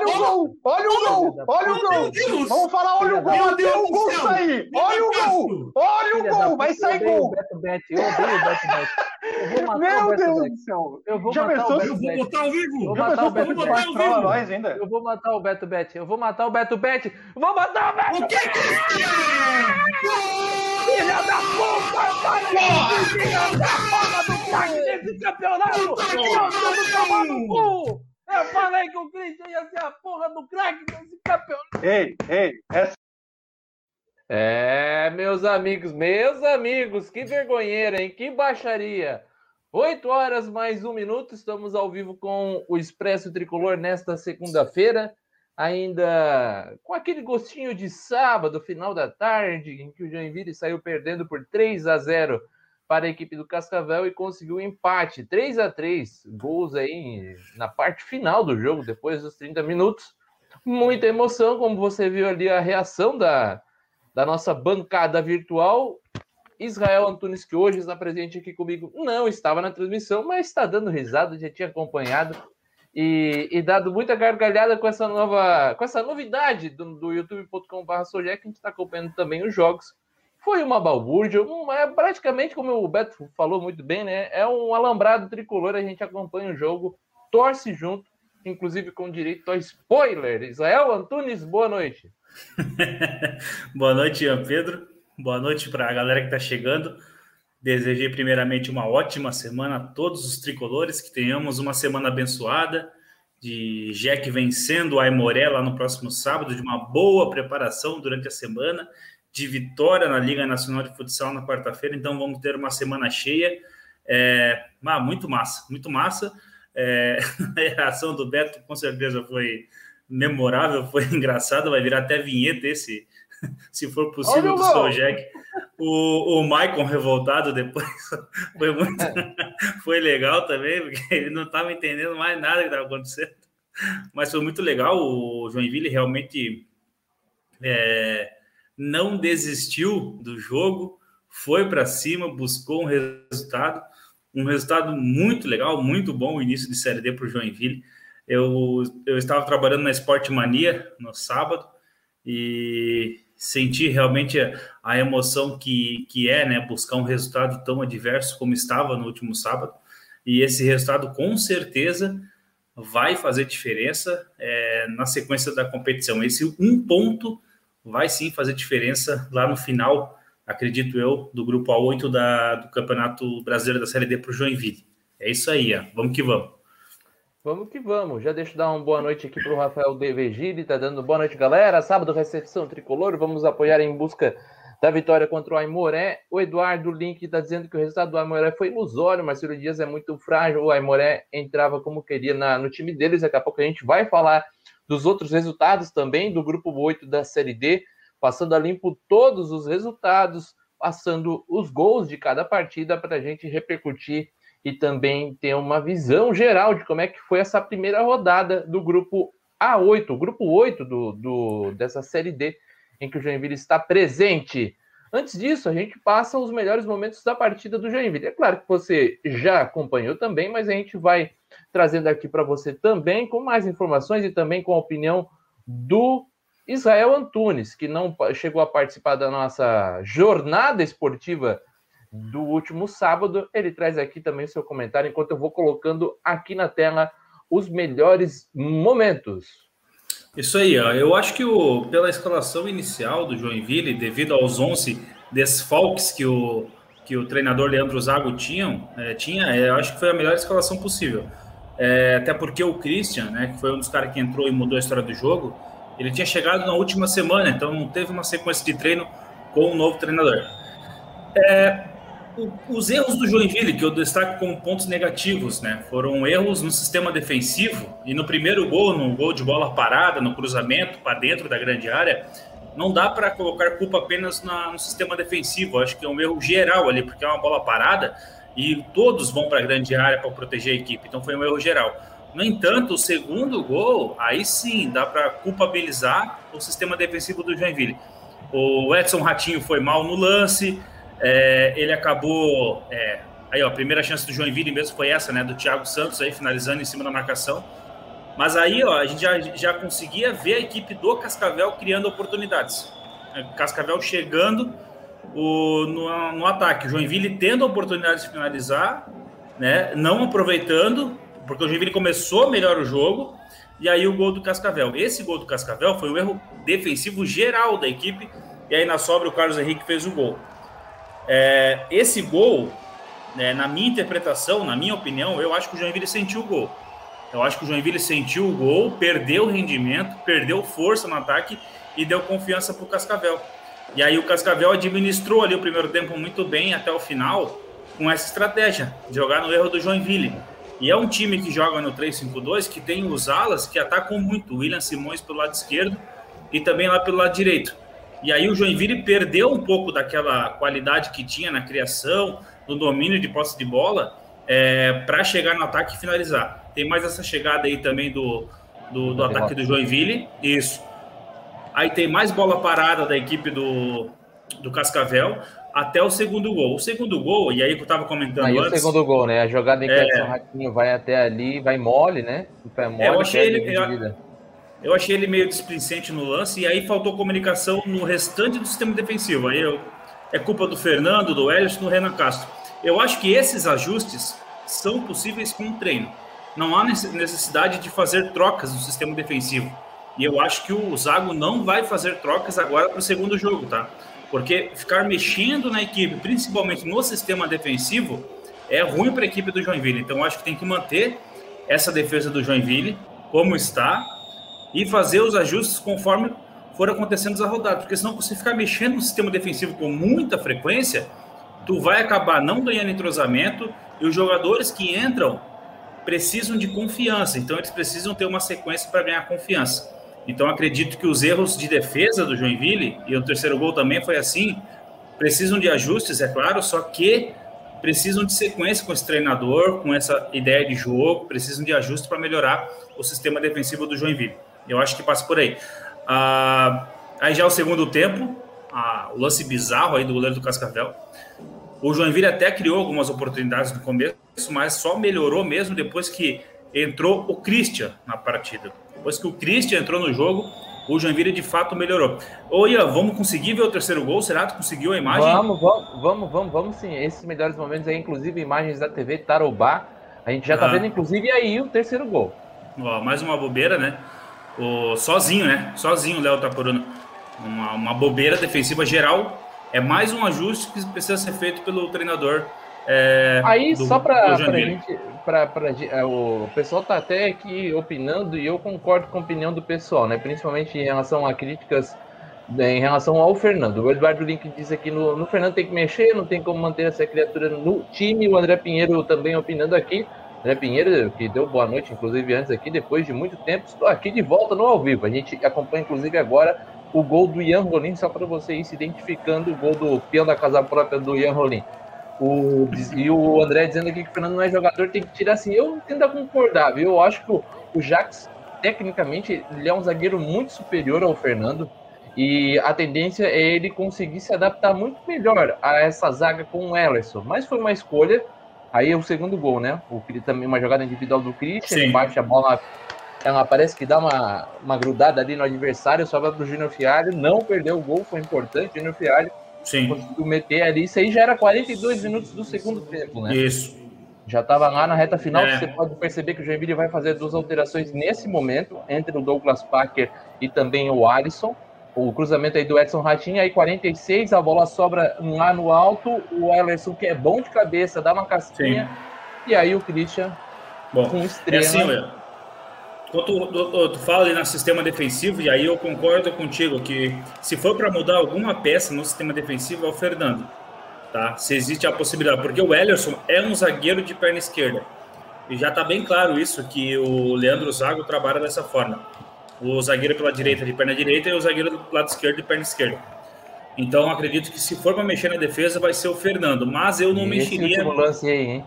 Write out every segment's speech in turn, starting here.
Olha o gol! Olha o gol! Olha o gol! Vamos falar, olha o gol! Até o gol sair! Olha o gol! Olha o gol! Vai sair gol! Eu odeio o Beto Bet. Eu vou matar Meu o Beto Deus Bet. do céu! Eu vou Já matar pensou o Beto Eu vou Bet. botar ao vivo. Eu Já matar o Beto Bet. Eu vou matar o Beto Bet. Eu vou matar o Beto Bet. Vou matar o Beto O que que Filha da puta! Filha da porra do craque desse campeonato! Eu tô tomando cu! Eu falei que o Christian ia ser a porra do craque desse campeonato! Ei, ei, essa É, meus amigos, meus amigos, que vergonheira, hein? Que baixaria! 8 horas mais um minuto, estamos ao vivo com o Expresso Tricolor nesta segunda-feira, ainda com aquele gostinho de sábado, final da tarde, em que o Joinville saiu perdendo por 3 a 0 para a equipe do Cascavel e conseguiu um empate, 3 a 3 gols aí na parte final do jogo, depois dos 30 minutos. Muita emoção, como você viu ali a reação da, da nossa bancada virtual. Israel Antunes, que hoje está presente aqui comigo, não estava na transmissão, mas está dando risada, já tinha acompanhado e, e dado muita gargalhada com essa nova, com essa novidade do, do youtube.com.br que a gente está acompanhando também os jogos. Foi uma balbúrdia, um, é praticamente, como o Beto falou muito bem, né? É um alambrado tricolor, a gente acompanha o jogo, torce junto, inclusive com direito a spoiler. Israel Antunes, boa noite. Boa noite, Ian Pedro. Boa noite para a galera que está chegando. Desejei primeiramente uma ótima semana a todos os tricolores, que tenhamos uma semana abençoada, de Jack vencendo o Aimoré lá no próximo sábado, de uma boa preparação durante a semana, de vitória na Liga Nacional de Futsal na quarta-feira, então vamos ter uma semana cheia. É, ah, muito massa, muito massa. É, a reação do Beto com certeza foi memorável, foi engraçada, vai virar até vinheta esse, se for possível, do! Soul Jack. O, o Maicon revoltado depois foi muito foi legal também, porque ele não estava entendendo mais nada que estava acontecendo. Mas foi muito legal. O Joinville realmente é, não desistiu do jogo, foi para cima, buscou um resultado, um resultado muito legal, muito bom o início de Série D para o Joinville. Eu, eu estava trabalhando na Esporte Mania no sábado e senti realmente a, a emoção que, que é né, buscar um resultado tão adverso como estava no último sábado. E esse resultado, com certeza, vai fazer diferença é, na sequência da competição. Esse um ponto vai sim fazer diferença lá no final, acredito eu, do grupo A8 da, do Campeonato Brasileiro da Série D para o Joinville. É isso aí, ó. vamos que vamos. Vamos que vamos. Já deixo dar uma boa noite aqui para o Rafael Devegili, tá dando boa noite, galera. Sábado, recepção tricolor. Vamos apoiar em busca da vitória contra o Aimoré. O Eduardo Link está dizendo que o resultado do Aimoré foi ilusório. Marcelo Dias é muito frágil. O Aimoré entrava como queria na, no time deles. Daqui a pouco a gente vai falar dos outros resultados também do grupo 8 da Série D, passando a limpo todos os resultados, passando os gols de cada partida para a gente repercutir e também ter uma visão geral de como é que foi essa primeira rodada do grupo A8, o grupo 8 do, do, dessa Série D, em que o Joinville está presente. Antes disso, a gente passa os melhores momentos da partida do Joinville. É claro que você já acompanhou também, mas a gente vai trazendo aqui para você também com mais informações e também com a opinião do Israel Antunes, que não chegou a participar da nossa jornada esportiva do último sábado. Ele traz aqui também o seu comentário, enquanto eu vou colocando aqui na tela os melhores momentos. Isso aí, eu acho que o, pela escalação inicial do Joinville, devido aos 11 desfalques que o, que o treinador Leandro Zago tinha, é, tinha é, eu acho que foi a melhor escalação possível. É, até porque o Christian, né, que foi um dos caras que entrou e mudou a história do jogo, ele tinha chegado na última semana, então não teve uma sequência de treino com o novo treinador. É, os erros do Joinville, que eu destaco como pontos negativos, né, foram erros no sistema defensivo e no primeiro gol, no gol de bola parada, no cruzamento para dentro da grande área, não dá para colocar culpa apenas na, no sistema defensivo. Acho que é um erro geral ali, porque é uma bola parada e todos vão para a grande área para proteger a equipe. Então foi um erro geral. No entanto, o segundo gol, aí sim dá para culpabilizar o sistema defensivo do Joinville. O Edson Ratinho foi mal no lance, é, ele acabou. É, aí, ó, a primeira chance do Joinville mesmo foi essa, né? Do Thiago Santos aí finalizando em cima da marcação. Mas aí, ó, a gente já, já conseguia ver a equipe do Cascavel criando oportunidades. Cascavel chegando o, no, no ataque. O Joinville tendo a oportunidade de finalizar, né? Não aproveitando, porque o Joinville começou melhor o jogo. E aí o gol do Cascavel. Esse gol do Cascavel foi um erro defensivo geral da equipe. E aí na sobra o Carlos Henrique fez o gol. É, esse gol, né, na minha interpretação, na minha opinião, eu acho que o Joinville sentiu o gol. Eu acho que o Joinville sentiu o gol, perdeu o rendimento, perdeu força no ataque e deu confiança para o Cascavel. E aí o Cascavel administrou ali o primeiro tempo muito bem até o final com essa estratégia, jogar no erro do Joinville. E é um time que joga no 3-5-2 que tem os alas que atacam muito, William Simões pelo lado esquerdo e também lá pelo lado direito. E aí o Joinville perdeu um pouco daquela qualidade que tinha na criação, no domínio de posse de bola, é, para chegar no ataque e finalizar. Tem mais essa chegada aí também do, do, do ataque do Joinville. Isso. Aí tem mais bola parada da equipe do, do Cascavel até o segundo gol. O segundo gol, e aí que eu estava comentando aí antes... o segundo gol, né? A jogada em que é... o Ratinho vai até ali, vai mole, né? Vai mole, é, eu achei ele... Eu, eu, achei ele meio displicente no lance, e aí faltou comunicação no restante do sistema defensivo. Aí eu, é culpa do Fernando, do Ellis, do Renan Castro. Eu acho que esses ajustes são possíveis com o treino. Não há necessidade de fazer trocas no sistema defensivo. E eu acho que o Zago não vai fazer trocas agora para o segundo jogo, tá? Porque ficar mexendo na equipe, principalmente no sistema defensivo, é ruim para a equipe do Joinville. Então, acho que tem que manter essa defesa do Joinville como está e fazer os ajustes conforme for acontecendo as rodadas. Porque senão, você ficar mexendo no sistema defensivo com muita frequência, tu vai acabar não ganhando entrosamento e os jogadores que entram precisam de confiança. Então, eles precisam ter uma sequência para ganhar confiança. Então acredito que os erros de defesa do Joinville, e o terceiro gol também foi assim, precisam de ajustes, é claro, só que precisam de sequência com esse treinador, com essa ideia de jogo, precisam de ajustes para melhorar o sistema defensivo do Joinville. Eu acho que passa por aí. Ah, aí já o segundo tempo, ah, o lance bizarro aí do goleiro do Cascavel. O Joinville até criou algumas oportunidades no começo, mas só melhorou mesmo depois que entrou o Christian na partida. Depois que o Christian entrou no jogo, o Joinville de fato melhorou. Ô Ian, vamos conseguir ver o terceiro gol? Será que conseguiu a imagem? Vamos, vamos, vamos, vamos, vamos sim. Esses melhores momentos aí, inclusive imagens da TV Tarobá. A gente já tá ah. vendo, inclusive, aí o terceiro gol. Ó, mais uma bobeira, né? O, sozinho, né? Sozinho o Léo Taporano. Uma, uma bobeira defensiva geral. É mais um ajuste que precisa ser feito pelo treinador é, Aí, do, só para a gente. Pra, pra, é, o pessoal tá até aqui opinando e eu concordo com a opinião do pessoal, né? Principalmente em relação a críticas né, em relação ao Fernando. O Eduardo Link diz aqui no, no Fernando tem que mexer, não tem como manter essa criatura no time. O André Pinheiro também opinando aqui. André Pinheiro, que deu boa noite, inclusive, antes aqui, depois de muito tempo, estou aqui de volta no ao vivo. A gente acompanha, inclusive, agora o gol do Ian Rolim, só para você ir se identificando o gol do peão da casa própria do Ian Rolim. O, e o André dizendo aqui que o Fernando não é jogador, tem que tirar assim. Eu tento concordar, viu? Eu acho que o, o Jax, tecnicamente, ele é um zagueiro muito superior ao Fernando. E a tendência é ele conseguir se adaptar muito melhor a essa zaga com o Ellerson. Mas foi uma escolha. Aí é o segundo gol, né? O, também uma jogada individual do Christian, ele bate a bola, ela parece que dá uma, uma grudada ali no adversário, sobra para o Júnior Fialho, não perdeu o gol, foi importante. Júnior Fialho Sim. Conseguiu meter ali. Isso aí já era 42 minutos do segundo tempo, né? Isso. Já estava lá na reta final. É. Você pode perceber que o Joinville vai fazer duas alterações nesse momento, entre o Douglas Parker e também o Alisson. O cruzamento aí do Edson Ratinho, aí 46, a bola sobra lá no alto. O Ellerson, que é bom de cabeça, dá uma casquinha. Sim. E aí o Christian Bom, com estrela. É assim, quando tu, tu, tu, fala ali no sistema defensivo, e aí eu concordo contigo que se for para mudar alguma peça no sistema defensivo é o Fernando, tá? Se existe a possibilidade, porque o Ellerson é um zagueiro de perna esquerda. E já está bem claro isso, que o Leandro Zago trabalha dessa forma. O zagueiro pela direita de perna direita e o zagueiro do lado esquerdo de perna esquerda. Então acredito que se for para mexer na defesa vai ser o Fernando, mas eu não e mexeria. Esse lance aí, hein?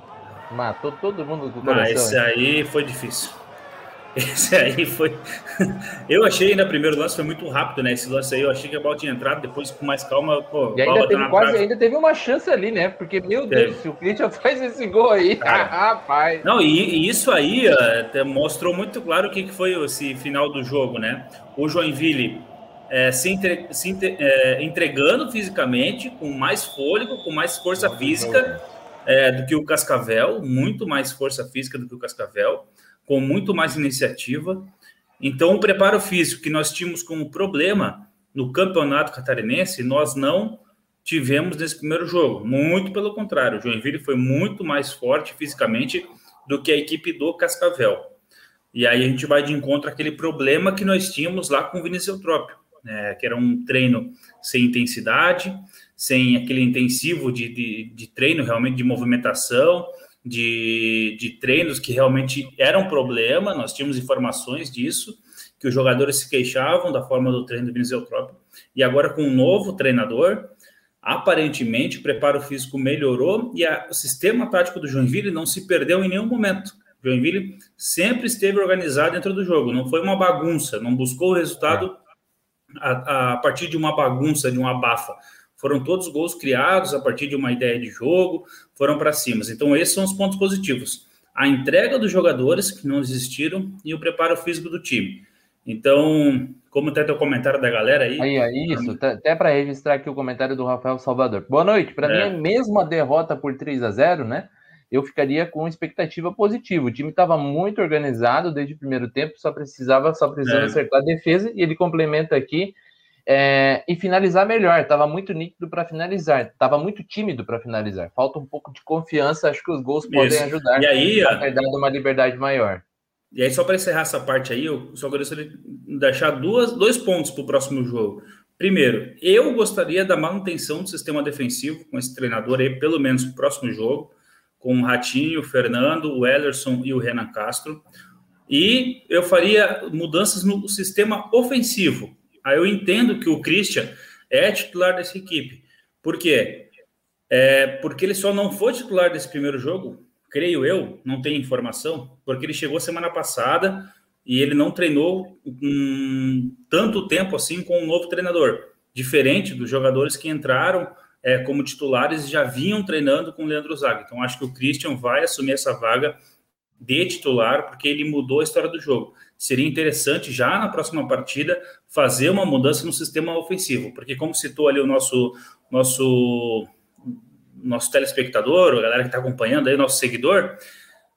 Matou todo mundo do coração. Esse aí foi difícil. Esse aí foi. Eu achei na primeiro lance foi muito rápido, né? Esse lance aí eu achei que a bola tinha entrado, depois com mais calma, pô. E ainda teve quase, ainda teve uma chance ali, né? Porque, meu Deus, se o Christian faz esse gol aí, rapaz. Não, e, e, isso aí até mostrou muito claro o que, que foi esse final do jogo, né? O Joinville é, se, entre, se entre, é, entregando fisicamente, com mais fôlego, com mais força física é, do que o Cascavel, muito mais força física do que o Cascavel com muito mais iniciativa. Então, o preparo físico que nós tínhamos como problema no campeonato catarinense, nós não tivemos nesse primeiro jogo. Muito pelo contrário, o Joinville foi muito mais forte fisicamente do que a equipe do Cascavel. E aí a gente vai de encontro àquele problema que nós tínhamos lá com o Vinícius Eutrópio, né, que era um treino sem intensidade, sem aquele intensivo de, de, de treino realmente de movimentação, de, de treinos que realmente eram problema, nós tínhamos informações disso, que os jogadores se queixavam da forma do treino do Eutrópio, e agora com um novo treinador, aparentemente o preparo físico melhorou e a, o sistema tático do Joinville não se perdeu em nenhum momento. O Joinville sempre esteve organizado dentro do jogo, não foi uma bagunça, não buscou o resultado a, a partir de uma bagunça, de uma bafa foram todos gols criados a partir de uma ideia de jogo, foram para cima. Então, esses são os pontos positivos. A entrega dos jogadores que não existiram e o preparo físico do time. Então, como até o comentário da galera aí. Aí, aí isso, até para registrar aqui o comentário do Rafael Salvador. Boa noite. Para é. mim, mesmo a derrota por 3 a 0 né? Eu ficaria com expectativa positiva. O time estava muito organizado desde o primeiro tempo, só precisava, só precisava é. acertar a defesa, e ele complementa aqui é, e finalizar melhor. Estava muito nítido para finalizar, estava muito tímido para finalizar. Falta um pouco de confiança, acho que os gols Isso. podem ajudar e aí, a dado uma liberdade maior. E aí, só para encerrar essa parte aí, eu só gostaria de deixar duas, dois pontos para o próximo jogo. Primeiro, eu gostaria da manutenção do sistema defensivo com esse treinador aí, pelo menos no próximo jogo, com o Ratinho, o Fernando, o Ellerson e o Renan Castro. E eu faria mudanças no sistema ofensivo. Aí eu entendo que o Christian é titular dessa equipe. Por quê? É porque ele só não foi titular desse primeiro jogo, creio eu, não tenho informação, porque ele chegou semana passada e ele não treinou um, tanto tempo assim com um novo treinador, diferente dos jogadores que entraram é, como titulares e já vinham treinando com o Leandro Zaga. Então acho que o Christian vai assumir essa vaga de titular, porque ele mudou a história do jogo. Seria interessante já na próxima partida fazer uma mudança no sistema ofensivo, porque como citou ali o nosso nosso nosso telespectador, a galera que está acompanhando aí, nosso seguidor,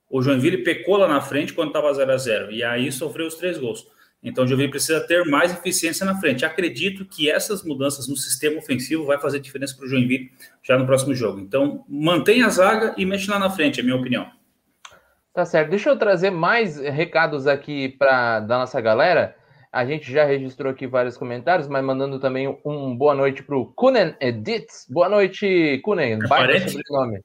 o Joinville pecou lá na frente quando estava 0 a 0 e aí sofreu os três gols. Então o Joinville precisa ter mais eficiência na frente. Acredito que essas mudanças no sistema ofensivo vai fazer diferença para o Joinville já no próximo jogo. Então mantenha a zaga e mexe lá na frente, é a minha opinião. Tá certo. Deixa eu trazer mais recados aqui para da nossa galera. A gente já registrou aqui vários comentários, mas mandando também um boa noite para o Kunen Edits. Boa noite, Kunen. É Baita sobrenome.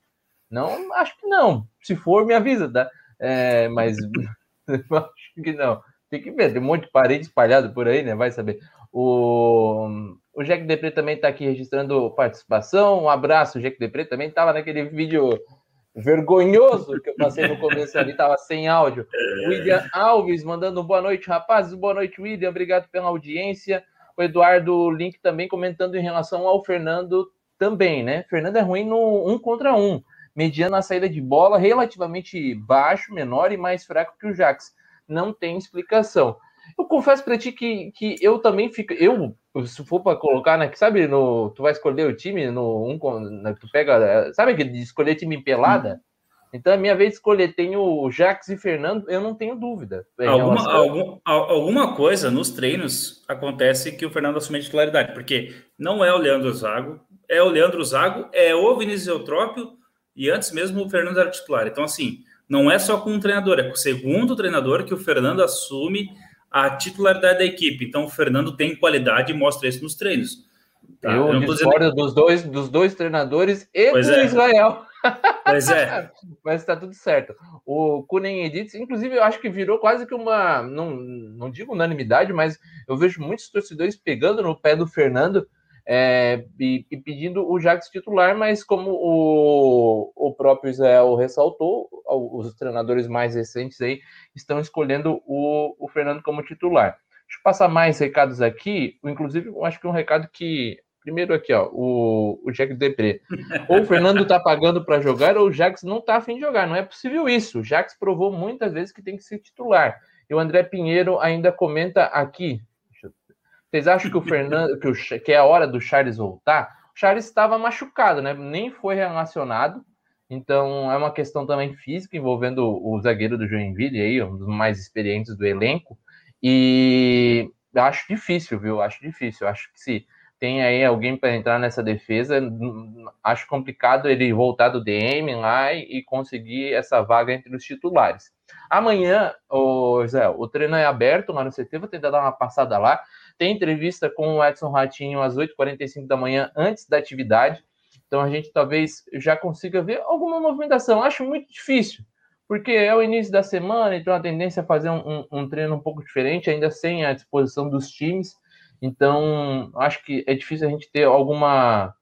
Não, acho que não. Se for, me avisa, tá? É, mas acho que não. Tem que ver, tem um monte de parede espalhado por aí, né? Vai saber. O, o Jack Depre também está aqui registrando participação. Um abraço, Jack Depre também estava naquele vídeo vergonhoso que eu passei no começo ali, tava sem áudio. William Alves mandando boa noite, rapazes. Boa noite, William. Obrigado pela audiência. O Eduardo Link também comentando em relação ao Fernando também, né? Fernando é ruim no um contra um, mediano a saída de bola, relativamente baixo, menor e mais fraco que o Jax. Não tem explicação. Eu confesso para ti que, que eu também fico. Eu, se for para colocar, né? Que sabe, no, tu vai escolher o time no um, né, tu pega. Sabe que de escolher time em pelada? Hum. Então, a minha vez de escolher, tenho o Jax e Fernando, eu não tenho dúvida. Alguma, algum, alguma coisa nos treinos acontece que o Fernando assume a titularidade, porque não é o Leandro Zago, é o Leandro Zago, é o Vinícius Eutrópio, e antes mesmo o Fernando era titular. Então, assim, não é só com um treinador, é com o segundo treinador que o Fernando assume a titularidade da equipe. Então, o Fernando tem qualidade e mostra isso nos treinos. Tá? Eu, eu discordo dizendo... dos, dois, dos dois treinadores e pois do é. Israel. Pois é. Mas está tudo certo. O Kunen Edits, inclusive, eu acho que virou quase que uma, não, não digo unanimidade, mas eu vejo muitos torcedores pegando no pé do Fernando é, e, e, pedindo o Jax titular, mas como o, o próprio Israel ressaltou, os treinadores mais recentes aí estão escolhendo o, o Fernando como titular. Deixa eu passar mais recados aqui, inclusive eu acho que um recado que Primeiro aqui, ó, o, o Jack Depré. Ou o Fernando tá pagando para jogar, ou o Jax não tá afim de jogar. Não é possível isso. O Jax provou muitas vezes que tem que ser titular. E o André Pinheiro ainda comenta aqui. Vocês acham que o Fernando, que, o, que é a hora do Charles voltar? O Charles estava machucado, né? Nem foi relacionado. Então é uma questão também física envolvendo o zagueiro do Joinville aí, um dos mais experientes do elenco. E acho difícil, viu? Acho difícil. Acho que se tem aí alguém para entrar nessa defesa. Acho complicado ele voltar do DM lá e conseguir essa vaga entre os titulares. Amanhã, o Zé, o treino é aberto lá no CT, vou tentar dar uma passada lá. Tem entrevista com o Edson Ratinho às 8h45 da manhã, antes da atividade. Então a gente talvez já consiga ver alguma movimentação. Acho muito difícil, porque é o início da semana, então a tendência é fazer um, um, um treino um pouco diferente, ainda sem a disposição dos times. Então, acho que é difícil a gente ter alguma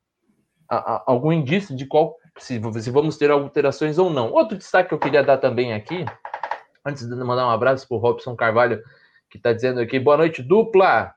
a, a, algum indício de qual se, se, vamos ter alterações ou não. Outro destaque que eu queria dar também aqui, antes de mandar um abraço para o Robson Carvalho, que está dizendo aqui, boa noite, dupla.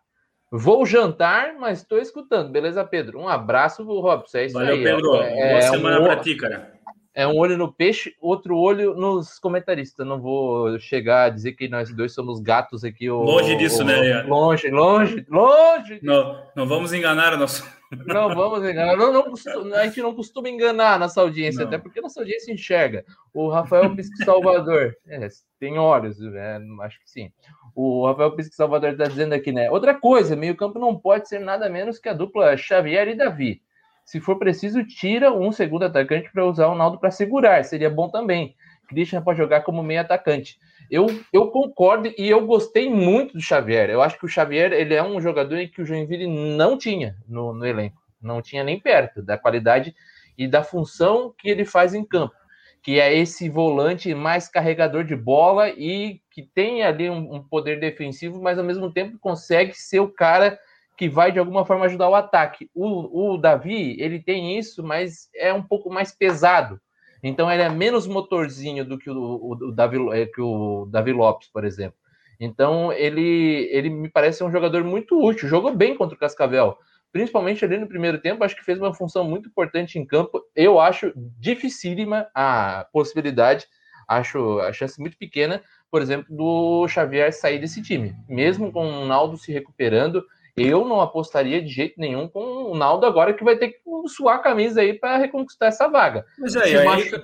Vou jantar, mas estou escutando. Beleza, Pedro? Um abraço, Robson. É isso Valeu, aí. Pedro. É, Boa é semana um... para ti, cara é um olho no peixe, outro olho nos comentaristas. Não vou chegar a dizer que nós dois somos gatos aqui. Ou, longe disso, né, ou, né? Longe, longe, longe. Não, não vamos enganar a nossa. Não vamos enganar. Não, não, a gente não costuma enganar nossa audiência, não. até porque nossa audiência enxerga. O Rafael Pisque Salvador, é, tem olhos, né? acho que sim. O Rafael Pisque Salvador está dizendo aqui, né? Outra coisa, meio-campo não pode ser nada menos que a dupla Xavier e Davi se for preciso, tira um segundo atacante para usar o Naldo para segurar, seria bom também. Christian pode jogar como meio atacante. Eu, eu concordo e eu gostei muito do Xavier. Eu acho que o Xavier ele é um jogador que o Joinville não tinha no, no elenco, não tinha nem perto da qualidade e da função que ele faz em campo, que é esse volante mais carregador de bola e que tem ali um, um poder defensivo, mas ao mesmo tempo consegue ser o cara que vai de alguma forma ajudar o ataque. O, o Davi, ele tem isso, mas é um pouco mais pesado. Então ele é menos motorzinho do que o, o, o Davi, é, que o Davi Lopes, por exemplo. Então ele, ele me parece um jogador muito útil, jogou bem contra o Cascavel, principalmente ali no primeiro tempo, acho que fez uma função muito importante em campo. Eu acho dificílima a possibilidade, acho a chance muito pequena, por exemplo, do Xavier sair desse time, mesmo com o Naldo se recuperando eu não apostaria de jeito nenhum com o Naldo agora que vai ter que suar a camisa aí para reconquistar essa vaga. Mas aí, se aí, machu...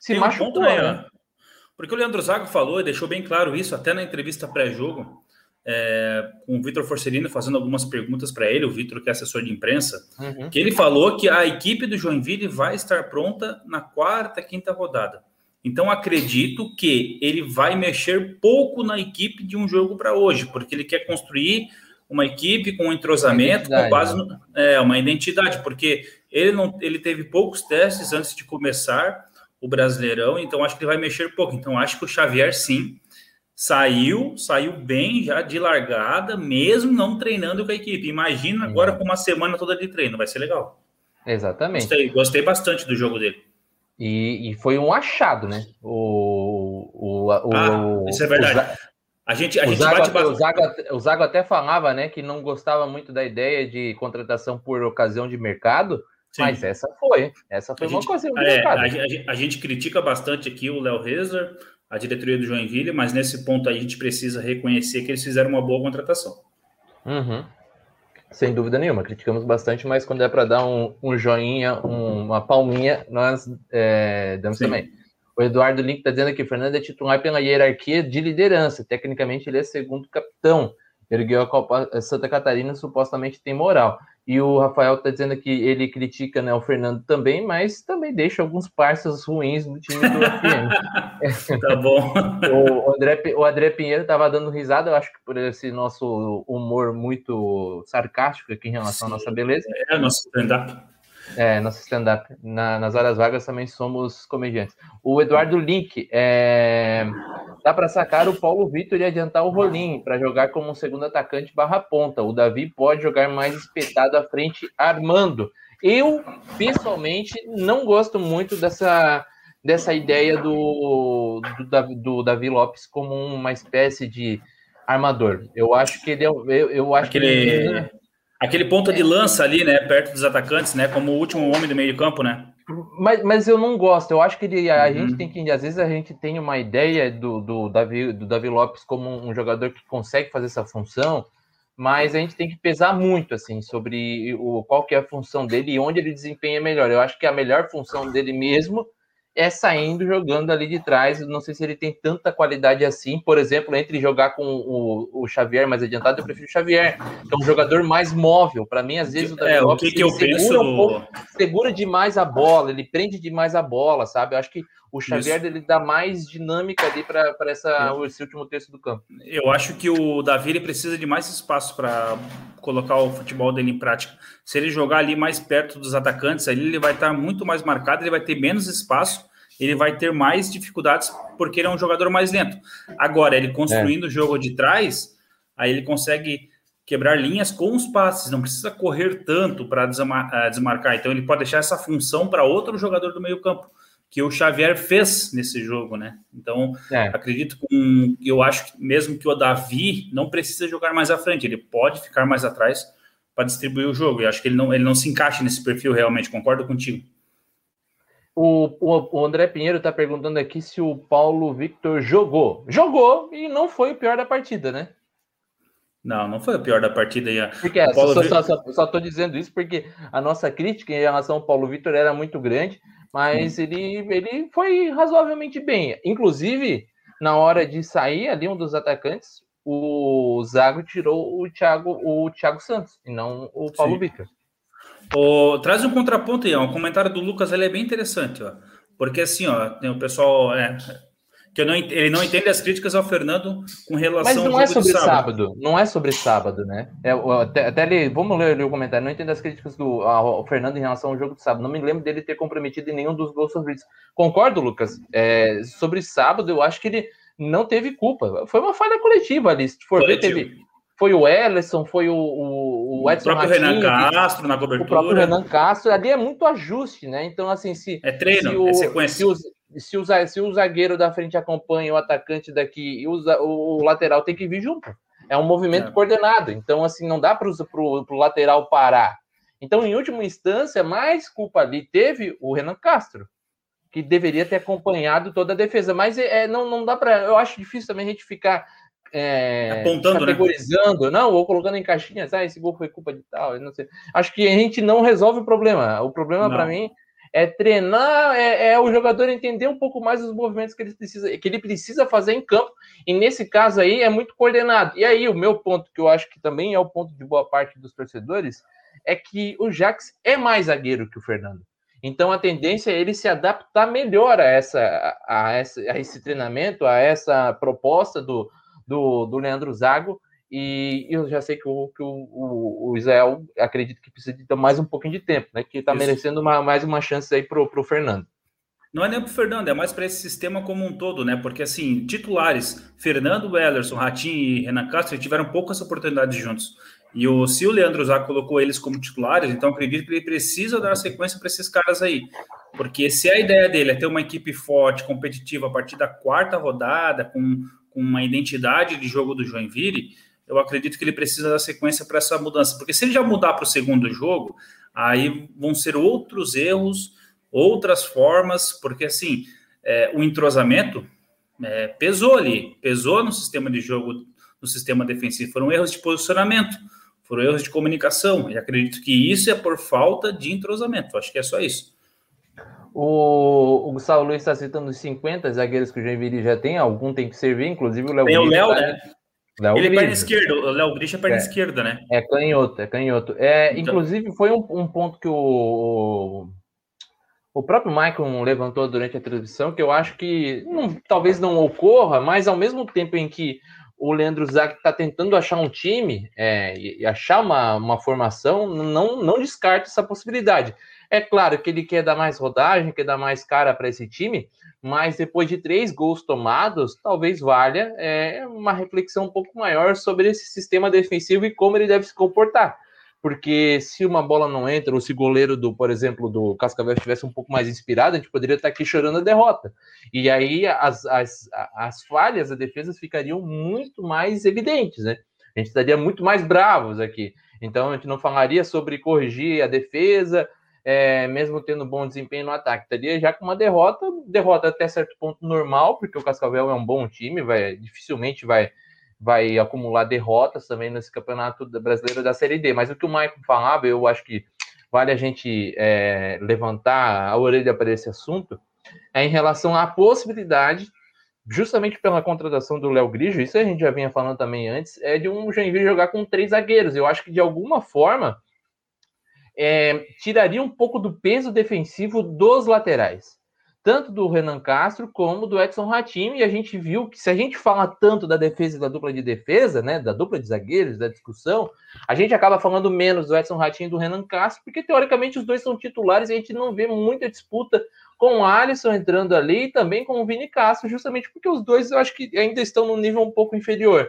se machucou, um né? Porque o Leandro Zago falou e deixou bem claro isso até na entrevista pré-jogo, é, com o Vitor Forcelino fazendo algumas perguntas para ele, o Vitor que é assessor de imprensa, uhum. que ele falou que a equipe do Joinville vai estar pronta na quarta, quinta rodada. Então acredito que ele vai mexer pouco na equipe de um jogo para hoje, porque ele quer construir uma equipe com um entrosamento, com base no, né? é, uma identidade, porque ele não ele teve poucos testes antes de começar o Brasileirão, então acho que ele vai mexer pouco. Então acho que o Xavier sim saiu, saiu bem já de largada, mesmo não treinando com a equipe. Imagina agora com uma semana toda de treino, vai ser legal. Exatamente. Gostei, gostei bastante do jogo dele. E, e foi um achado, né? O, o, o, ah, isso é verdade. A gente, a o, gente Zago, bate... o, Zago, o Zago até falava né, que não gostava muito da ideia de contratação por ocasião de mercado, Sim. mas essa foi. Essa foi a uma ocasião de é. A, a, a, gente critica bastante aqui o Léo Rezer, a diretoria do Joinville, mas nesse ponto a gente precisa reconhecer que eles fizeram uma boa contratação. Uhum. Sem dúvida nenhuma, criticamos bastante, mas quando é para dar um, um joinha, um, uma palminha, nós é, damos Sim. também. O Eduardo Link está dizendo que o Fernando é titular pela hierarquia de liderança. Tecnicamente, ele é segundo capitão. Ergueu a Copa Santa Catarina, supostamente tem moral. E o Rafael está dizendo que ele critica né, o Fernando também, mas também deixa alguns parceiros ruins no time do FM. tá bom. o, André, o André Pinheiro estava dando risada, eu acho que por esse nosso humor muito sarcástico aqui em relação Sim. à nossa beleza. É, nosso stand-up. É, nosso stand-up. Na, nas horas vagas também somos comediantes. O Eduardo Link, é, dá para sacar o Paulo Vitor e adiantar o Rolim para jogar como um segundo atacante barra ponta. O Davi pode jogar mais espetado à frente, armando. Eu, pessoalmente, não gosto muito dessa, dessa ideia do, do, do Davi Lopes como uma espécie de armador. Eu acho que ele é. Eu, eu acho Aquele... que ele, Aquele ponta de lança ali, né, perto dos atacantes, né, como o último homem do meio de campo, né? Mas, mas eu não gosto. Eu acho que ele, a uhum. gente tem que, às vezes a gente tem uma ideia do, do, Davi, do Davi Lopes como um jogador que consegue fazer essa função, mas a gente tem que pesar muito assim sobre o qual que é a função dele e onde ele desempenha melhor. Eu acho que a melhor função dele mesmo é saindo jogando ali de trás. Não sei se ele tem tanta qualidade assim. Por exemplo, entre jogar com o, o Xavier mais adiantado, eu prefiro o Xavier, que é um jogador mais móvel. Para mim, às vezes, o Davi é, Lopes, o que, que eu penso... Um pouco, segura demais a bola, ele prende demais a bola, sabe? Eu acho que o Xavier ele dá mais dinâmica ali para esse último terço do campo. Eu acho que o Davi ele precisa de mais espaço para colocar o futebol dele em prática. Se ele jogar ali mais perto dos atacantes, ali ele vai estar muito mais marcado, ele vai ter menos espaço, ele vai ter mais dificuldades porque ele é um jogador mais lento. Agora, ele construindo é. o jogo de trás, aí ele consegue quebrar linhas com os passes, não precisa correr tanto para eh, desmarcar. Então, ele pode deixar essa função para outro jogador do meio-campo que o Xavier fez nesse jogo, né? Então, é. acredito com eu acho que mesmo que o Davi não precisa jogar mais à frente, ele pode ficar mais atrás para distribuir o jogo. Eu acho que ele não, ele não se encaixa nesse perfil realmente, concordo contigo. O, o, o André Pinheiro está perguntando aqui se o Paulo Victor jogou. Jogou e não foi o pior da partida, né? Não, não foi o pior da partida. Porque é, só, só, só, só tô dizendo isso porque a nossa crítica em relação ao Paulo Victor era muito grande mas hum. ele, ele foi razoavelmente bem. Inclusive, na hora de sair ali, um dos atacantes, o Zago tirou o Thiago, o Thiago Santos, e não o Paulo Sim. Vitor. O, traz um contraponto aí, ó, um comentário do Lucas, ele é bem interessante, ó, porque assim, ó, tem o pessoal, é, que não, ele não entende as críticas ao Fernando com relação Mas não é sobre sábado. sábado. Não é sobre sábado, né? É, até, até ele, vamos ler ali o comentário. Não entendo as críticas do ao Fernando em relação ao jogo de sábado. Não me lembro dele ter comprometido em nenhum dos gols sofridos. Concordo, Lucas. É, sobre sábado, eu acho que ele não teve culpa. Foi uma falha coletiva ali. Se for ver, teve. Foi o Ellison, foi o, o, o Edson. O próprio Renan Castro na cobertura. O próprio Renan Castro. Ali é muito ajuste, né? Então, assim, se. É treino, se o, é sequência. Se os, se o, se o zagueiro da frente acompanha o atacante daqui e o, o, lateral tem que vir junto. É um movimento é. coordenado. Então, assim, não dá para o lateral parar. Então, em última instância, mais culpa ali teve o Renan Castro, que deveria ter acompanhado toda a defesa. Mas é, é não, não dá para. Eu acho difícil também a gente ficar é, apontando, né? categorizando, né? não, ou colocando em caixinhas, ah, esse gol foi culpa de tal, não sei. Acho que a gente não resolve o problema. O problema para mim é treinar, é, é, o jogador entender um pouco mais os movimentos que ele precisa, que ele precisa fazer em campo. E nesse caso aí é muito coordenado. E aí o meu ponto, que eu acho que também é o ponto de boa parte dos torcedores, é que o Jax é mais zagueiro que o Fernando. Então a tendência é ele se adaptar melhor a essa, a, essa, a esse treinamento, a essa proposta do, do, do Leandro Zago e eu já sei que o, que o, o, o Israel acredito que precisa de mais um pouquinho de tempo, né? Que está merecendo uma, mais uma chance aí pro, pro Fernando. Não é nem pro Fernando, é mais para esse sistema como um todo, né? Porque assim, titulares, Fernando, Wellerson, Ratinho e Renan Castro tiveram poucas oportunidades juntos. E o, se o Leandro Zá colocou eles como titulares, então acredito que ele precisa dar sequência para esses caras aí. Porque se a ideia dele é ter uma equipe forte, competitiva a partir da quarta rodada, com, uma identidade de jogo do Joinville, eu acredito que ele precisa dar sequência para essa mudança. Porque se ele já mudar para o segundo jogo, aí vão ser outros erros, outras formas, porque assim, é, o entrosamento é, pesou ali, pesou no sistema de jogo, no sistema defensivo. Foram erros de posicionamento, foram erros de comunicação. E acredito que isso é por falta de entrosamento. Acho que é só isso. O, o Gustavo Luiz está citando os 50 zagueiros que o Joinville já tem, algum tem que servir, inclusive o Léo. Tem o Léo, tá, né? Léo ele é perna esquerda, o Léo Gris é perna é, esquerda, né? É canhoto, é canhoto. É, então... Inclusive, foi um, um, ponto que o, o próprio Michael levantou durante a transmissão, que eu acho que não, talvez não ocorra, mas ao mesmo tempo em que o Leandro Zac está tentando achar um time é, e achar uma, uma formação, não, não descarta essa possibilidade. É claro que ele quer dar mais rodagem, quer dar mais cara para esse time, mas depois de três gols tomados, talvez valha é, uma reflexão um pouco maior sobre esse sistema defensivo e como ele deve se comportar. Porque se uma bola não entra, ou se o goleiro do, por exemplo, do Cascavel estivesse um pouco mais inspirado, a gente poderia estar aqui chorando a derrota. E aí as, as, as falhas da defesa ficariam muito mais evidentes, né? A gente estaria muito mais bravos aqui. Então a gente não falaria sobre corrigir a defesa, é, mesmo tendo bom desempenho no ataque. Estaria já com uma derrota, derrota até certo ponto normal, porque o Cascavel é um bom time, vai dificilmente vai, vai acumular derrotas também nesse campeonato brasileiro da Série D. Mas o que o Michael falava, eu acho que vale a gente é, levantar a orelha para esse assunto, é em relação à possibilidade, justamente pela contratação do Léo Grigio, isso a gente já vinha falando também antes, é de um Joinville jogar com três zagueiros. Eu acho que de alguma forma é, tiraria um pouco do peso defensivo dos laterais, tanto do Renan Castro como do Edson Ratinho. E a gente viu que se a gente fala tanto da defesa e da dupla de defesa, né, da dupla de zagueiros, da discussão, a gente acaba falando menos do Edson Ratinho e do Renan Castro, porque teoricamente os dois são titulares e a gente não vê muita disputa com o Alisson entrando ali e também com o Vini Castro, justamente porque os dois eu acho que ainda estão num nível um pouco inferior.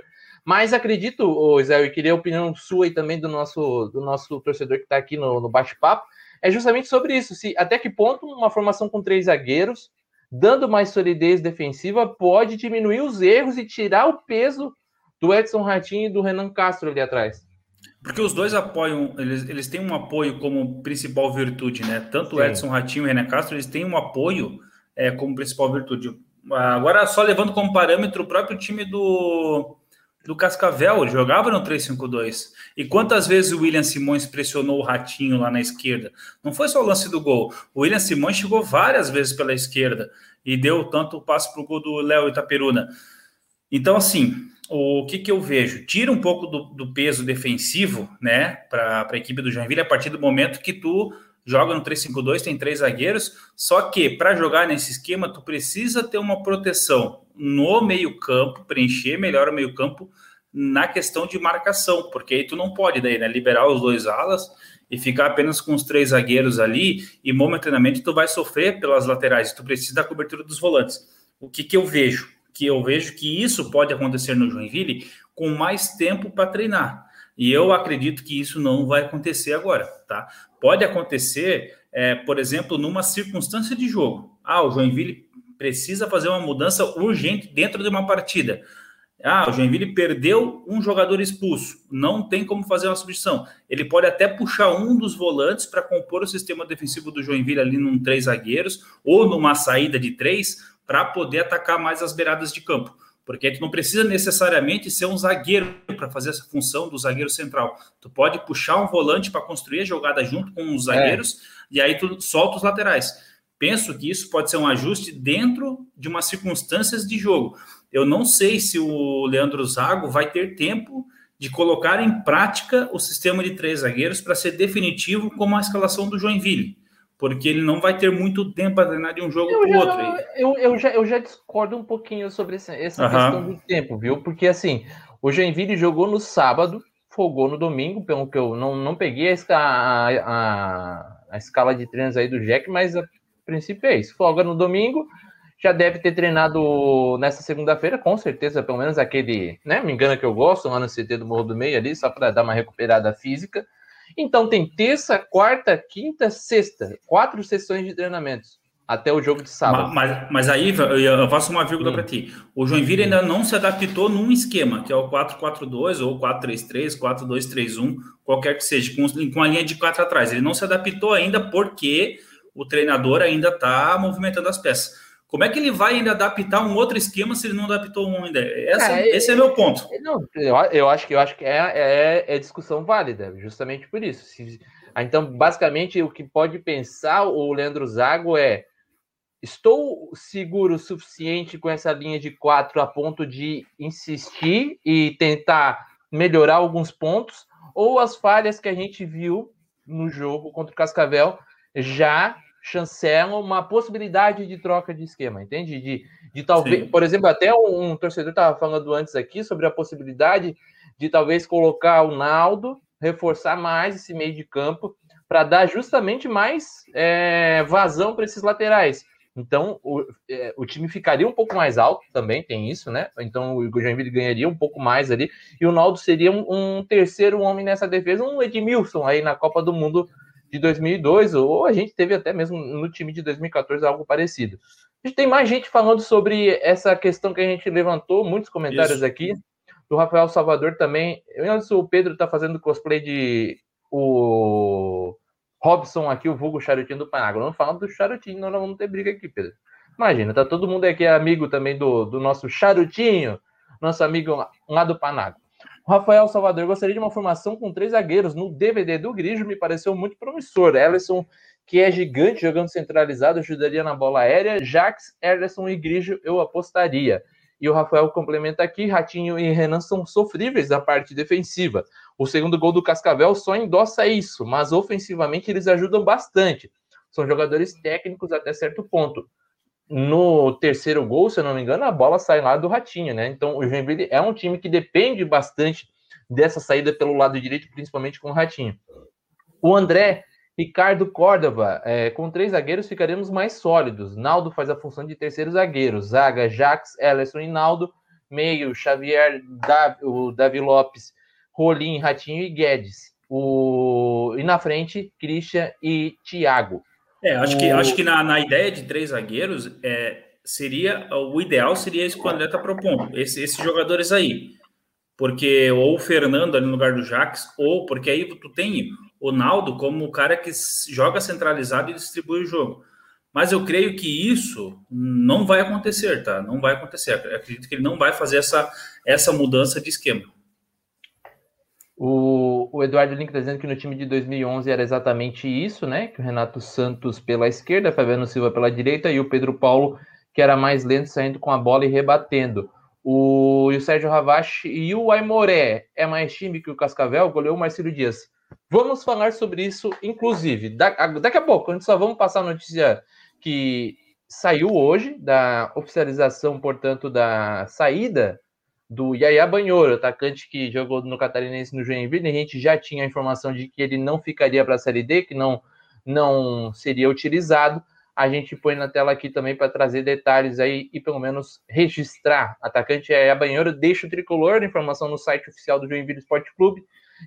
Mas acredito, Zé, eu queria a opinião sua e também do nosso, do nosso torcedor que está aqui no, no bate-papo, é justamente sobre isso. Se até que ponto uma formação com três zagueiros, dando mais solidez defensiva, pode diminuir os erros e tirar o peso do Edson Ratinho e do Renan Castro ali atrás. Porque os dois apoiam, eles, eles têm um apoio como principal virtude, né? Tanto o Edson Ratinho e Renan Castro, eles têm um apoio é, como principal virtude. Agora, só levando como parâmetro o próprio time do, do Cascavel, jogava no 3-5-2. E quantas vezes o William Simões pressionou o Ratinho lá na esquerda? Não foi só o lance do gol. O William Simões chegou várias vezes pela esquerda e deu tanto o passo para o gol do Léo Itaperuna. Então, assim, o que, que eu vejo? Tira um pouco do, do peso defensivo, né, para a equipe do Joinville a partir do momento que tu joga no 3-5-2, tem três zagueiros, só que para jogar nesse esquema, tu precisa ter uma proteção no meio-campo, preencher melhor o meio-campo na questão de marcação, porque aí tu não pode daí, né, liberar os dois alas e ficar apenas com os três zagueiros ali e momentaneamente tu vai sofrer pelas laterais, tu precisa da cobertura dos volantes. O que que eu vejo? Que eu vejo que isso pode acontecer no Joinville com mais tempo para treinar. E eu acredito que isso não vai acontecer agora, tá? Pode acontecer, é, por exemplo, numa circunstância de jogo. Ah, o Joinville precisa fazer uma mudança urgente dentro de uma partida. Ah, o Joinville perdeu um jogador expulso, não tem como fazer uma substituição. Ele pode até puxar um dos volantes para compor o sistema defensivo do Joinville ali num três zagueiros ou numa saída de três para poder atacar mais as beiradas de campo porque tu não precisa necessariamente ser um zagueiro para fazer essa função do zagueiro central. Tu pode puxar um volante para construir a jogada junto com os zagueiros é. e aí tu solta os laterais. Penso que isso pode ser um ajuste dentro de umas circunstâncias de jogo. Eu não sei se o Leandro Zago vai ter tempo de colocar em prática o sistema de três zagueiros para ser definitivo como a escalação do Joinville porque ele não vai ter muito tempo para treinar de um jogo para o outro. Eu, eu, já, eu já discordo um pouquinho sobre essa, essa uhum. questão do tempo, viu? Porque assim, o Joinville jogou no sábado, folgou no domingo, pelo que eu não, não peguei a, a, a escala de treinos aí do Jack, mas a princípio é isso. Folga no domingo, já deve ter treinado nessa segunda-feira, com certeza, pelo menos aquele, né? Me engana que eu gosto, lá no CT do Morro do Meio ali, só para dar uma recuperada física. Então tem terça, quarta, quinta, sexta, quatro sessões de treinamentos até o jogo de sábado. Mas, mas aí eu faço uma vírgula hum. para ti. O Joinville ainda não se adaptou num esquema, que é o 4-4-2 ou 4-3-3, 4-2-3-1, qualquer que seja, com, com a linha de quatro atrás. Ele não se adaptou ainda porque o treinador ainda está movimentando as peças. Como é que ele vai ainda adaptar um outro esquema se ele não adaptou um ainda? Essa, é, esse é meu ponto. Não, eu, eu, acho que eu acho que é, é, é discussão válida, justamente por isso. Se, então, basicamente, o que pode pensar o Leandro Zago é: estou seguro o suficiente com essa linha de quatro a ponto de insistir e tentar melhorar alguns pontos, ou as falhas que a gente viu no jogo contra o Cascavel já chancelam uma possibilidade de troca de esquema, entende? De, de talvez, Sim. por exemplo, até um, um torcedor estava falando antes aqui sobre a possibilidade de talvez colocar o Naldo, reforçar mais esse meio de campo, para dar justamente mais é, vazão para esses laterais. Então, o, é, o, time ficaria um pouco mais alto também, tem isso, né? Então, o Joinville ganharia um pouco mais ali. E o Naldo seria um, um, terceiro homem nessa defesa, um Edmilson aí na Copa do Mundo de 2002, ou a gente teve até mesmo no time de 2014 algo parecido. A gente tem mais gente falando sobre essa questão que a gente levantou, muitos comentários isso. aqui. Do Rafael Salvador também. Eu, o Pedro tá fazendo cosplay de o Robson aqui, o vulgo charutinho do Panágua. Não fala do charutinho, não, não vamos ter briga aqui, Pedro. Imagina, tá todo mundo aqui amigo também do, do nosso charutinho, nosso amigo lá do Panágua. Rafael Salvador, gostaria de uma formação com três zagueiros. No DVD do Grigio me pareceu muito promissor. Ellison, que é gigante jogando centralizado, ajudaria na bola aérea. Jax, Ellison e Grigio eu apostaria. E o Rafael complementa aqui: Ratinho e Renan são sofríveis da parte defensiva. O segundo gol do Cascavel só endossa isso, mas ofensivamente eles ajudam bastante. São jogadores técnicos até certo ponto. No terceiro gol, se eu não me engano, a bola sai lá do Ratinho, né? Então o Joinville é um time que depende bastante dessa saída pelo lado direito, principalmente com o Ratinho. O André Ricardo Córdova, é, com três zagueiros ficaremos mais sólidos. Naldo faz a função de terceiro zagueiro. Zaga, Jax, Ellison e Naldo. Meio, Xavier, Davi, o Davi Lopes, Rolim, Ratinho e Guedes. O... E na frente, Christian e Thiago. É, acho o... que, acho que na, na ideia de três zagueiros, é, seria o ideal seria isso que o André está propondo, esse, esses jogadores aí. Porque ou o Fernando ali no lugar do Jax, ou porque aí tu tem o Naldo como o cara que joga centralizado e distribui o jogo. Mas eu creio que isso não vai acontecer, tá? Não vai acontecer. Eu acredito que ele não vai fazer essa, essa mudança de esquema. O, o Eduardo Link está dizendo que no time de 2011 era exatamente isso, né? Que o Renato Santos pela esquerda, Fabiano Silva pela direita e o Pedro Paulo, que era mais lento, saindo com a bola e rebatendo. O, e o Sérgio Ravache e o Aimoré é mais time que o Cascavel, goleou o Marcelo Dias. Vamos falar sobre isso, inclusive. daqui a pouco, a gente só vamos passar a notícia que saiu hoje, da oficialização, portanto, da saída do Yaya Banhoro, atacante que jogou no Catarinense no Joinville. A gente já tinha a informação de que ele não ficaria para a Série D, que não, não seria utilizado. A gente põe na tela aqui também para trazer detalhes aí e pelo menos registrar. Atacante Yaya Banhoro deixa o tricolor, informação no site oficial do Joinville Esporte Clube.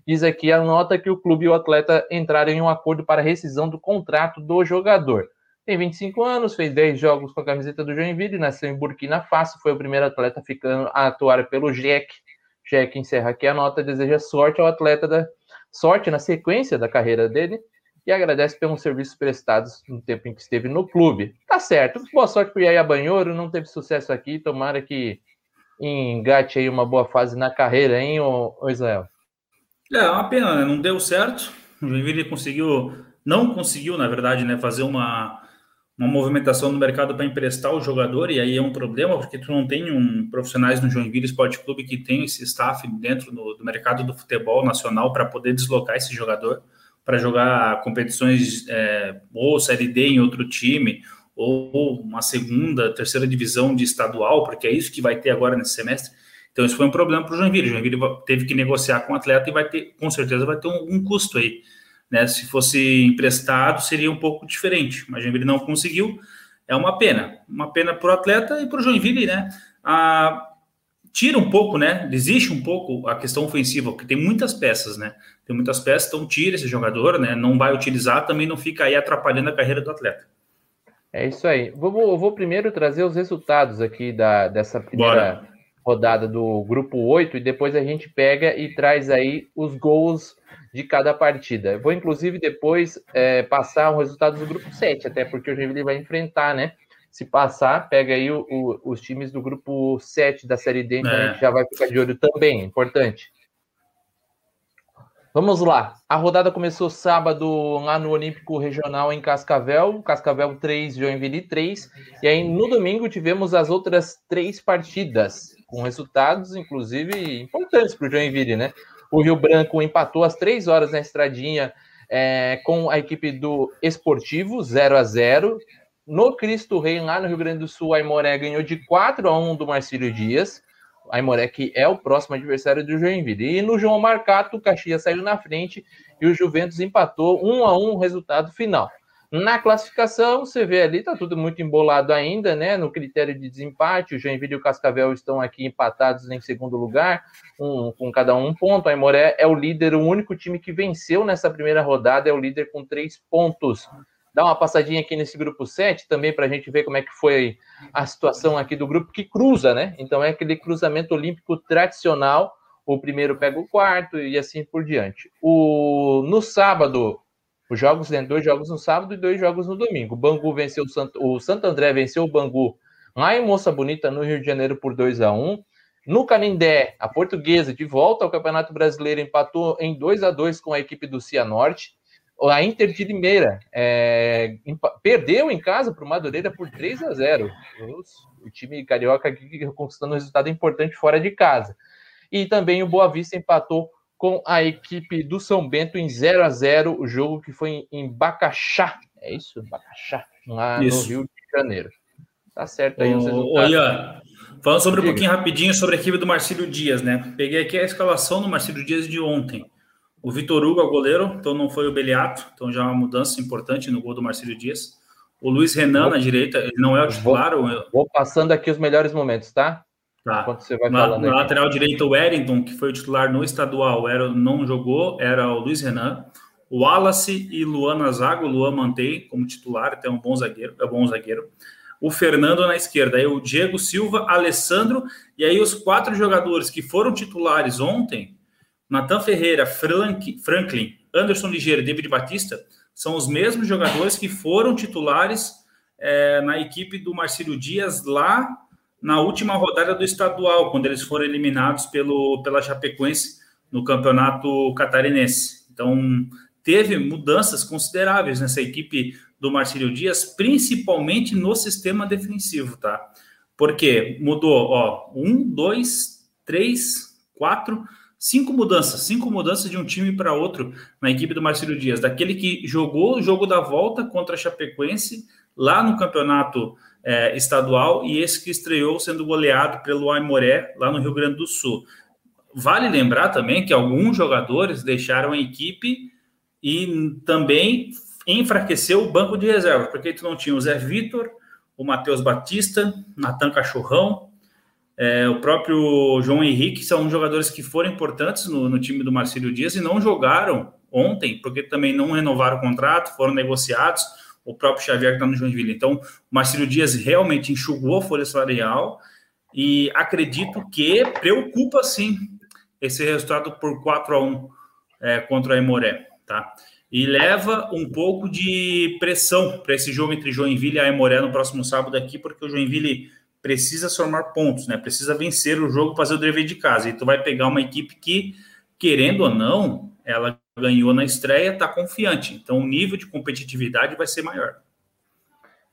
Diz aqui a nota que o clube e o atleta entraram em um acordo para rescisão do contrato do jogador. Tem 25 anos, fez 10 jogos com a camiseta do Joinville, nasceu em Burkina Faso, foi o primeiro atleta ficando a atuar pelo JEC. JEC encerra aqui a nota, deseja sorte ao atleta da sorte na sequência da carreira dele e agradece pelos serviços prestados no tempo em que esteve no clube. Tá certo. Boa sorte pro Yaya Banhoro, não teve sucesso aqui, tomara que engate aí uma boa fase na carreira, hein, ô, ô Israel? É, é, uma pena, né? Não deu certo. O Joinville conseguiu, não conseguiu, na verdade, né, fazer uma, uma movimentação no mercado para emprestar o jogador, e aí é um problema, porque tu não tem um profissionais no Joinville Esporte Clube que tem esse staff dentro do, do mercado do futebol nacional para poder deslocar esse jogador para jogar competições é, ou Série D em outro time, ou uma segunda, terceira divisão de estadual, porque é isso que vai ter agora nesse semestre. Então, isso foi um problema para o Joinville. O Joinville teve que negociar com o atleta e vai ter, com certeza, vai ter um, um custo aí. Né? Se fosse emprestado, seria um pouco diferente, mas o Joinville não conseguiu. É uma pena. Uma pena para o atleta e para o Joinville, né? Ah, tira um pouco, né? Existe um pouco a questão ofensiva, porque tem muitas peças, né? Tem muitas peças, então tira esse jogador, né? Não vai utilizar, também não fica aí atrapalhando a carreira do atleta. É isso aí. Vou, vou primeiro trazer os resultados aqui da, dessa primeira. Bora rodada do grupo 8 e depois a gente pega e traz aí os gols de cada partida. vou, inclusive, depois é, passar o resultado do grupo 7, até porque o Joinville vai enfrentar, né? Se passar, pega aí o, o, os times do grupo 7 da Série D, então é. a gente já vai ficar de olho também, importante. Vamos lá. A rodada começou sábado lá no Olímpico Regional em Cascavel, Cascavel 3, Joinville 3. E aí no domingo tivemos as outras três partidas com resultados, inclusive, importantes para o Joinville, né? O Rio Branco empatou às três horas na estradinha é, com a equipe do Esportivo, 0 a 0 No Cristo Rei, lá no Rio Grande do Sul, a Imoré ganhou de 4 a 1 do Marcílio Dias. Aimoré, que é o próximo adversário do Joinville. E no João Marcato, o Caxias saiu na frente e o Juventus empatou um a um o resultado final. Na classificação, você vê ali, tá tudo muito embolado ainda, né? No critério de desempate, o Joinville e o Cascavel estão aqui empatados em segundo lugar, um, com cada um, um ponto. A Aimoré é o líder, o único time que venceu nessa primeira rodada, é o líder com três pontos. Dá uma passadinha aqui nesse grupo 7 também para a gente ver como é que foi a situação aqui do grupo que cruza, né? Então é aquele cruzamento olímpico tradicional. O primeiro pega o quarto e assim por diante. O, no sábado, os jogos, né, dois jogos no sábado e dois jogos no domingo. O Bangu venceu o Santo, o Santo André venceu o Bangu lá em Moça Bonita, no Rio de Janeiro, por 2 a 1 No Canindé, a portuguesa, de volta ao Campeonato Brasileiro, empatou em 2 a 2 com a equipe do Cianorte. A Inter de Limeira é, perdeu em casa para o Madureira por 3 a 0 O time carioca aqui conquistando um resultado importante fora de casa. E também o Boa Vista empatou com a equipe do São Bento em 0 a 0 o jogo que foi em Bacaxá. É isso? Bacaxá, lá isso. no Rio de Janeiro. Tá certo aí os resultados. Ian, falando sobre um pouquinho rapidinho sobre a equipe do Marcílio Dias, né? Peguei aqui a escalação do Marcílio Dias de ontem. O Vitor Hugo é o goleiro, então não foi o Beliato, então já é uma mudança importante no gol do Marcílio Dias. O Luiz Renan vou, na direita, ele não é o titular. Vou, vou passando aqui os melhores momentos, tá? Tá. você vai na, na lateral direita, o Wellington, que foi o titular no estadual, era, não jogou, era o Luiz Renan. O Wallace e Luan na zaga, o Luan mantém como titular, até um bom zagueiro, é um bom zagueiro. O Fernando na esquerda, aí o Diego Silva, Alessandro, e aí os quatro jogadores que foram titulares ontem, Natan Ferreira, Frank, Franklin, Anderson Ligeiro e David Batista, são os mesmos jogadores que foram titulares é, na equipe do Marcílio Dias lá na última rodada do estadual, quando eles foram eliminados pelo, pela Chapecoense no campeonato catarinense. Então, teve mudanças consideráveis nessa equipe do Marcílio Dias, principalmente no sistema defensivo, tá? Porque mudou, ó, um, dois, três, quatro, cinco mudanças, cinco mudanças de um time para outro na equipe do Marcílio Dias, daquele que jogou o jogo da volta contra a Chapecoense lá no campeonato é, estadual e esse que estreou sendo goleado pelo Aimoré, lá no Rio Grande do Sul. Vale lembrar também que alguns jogadores deixaram a equipe e também enfraqueceu o banco de reserva, porque tu não tinha o Zé Vitor, o Matheus Batista, Natan Cachorrão, é, o próprio João Henrique, são jogadores que foram importantes no, no time do Marcílio Dias e não jogaram ontem, porque também não renovaram o contrato, foram negociados o próprio Xavier que está no Joinville. Então, o Marcelo Dias realmente enxugou a folha salarial e acredito que preocupa sim esse resultado por 4 a 1 é, contra a Emoré, tá? E leva um pouco de pressão para esse jogo entre Joinville e a Emoré no próximo sábado aqui, porque o Joinville precisa somar pontos, né? Precisa vencer o jogo, fazer o dever de casa. E tu vai pegar uma equipe que, querendo ou não, ela ganhou na estreia, está confiante. Então o nível de competitividade vai ser maior.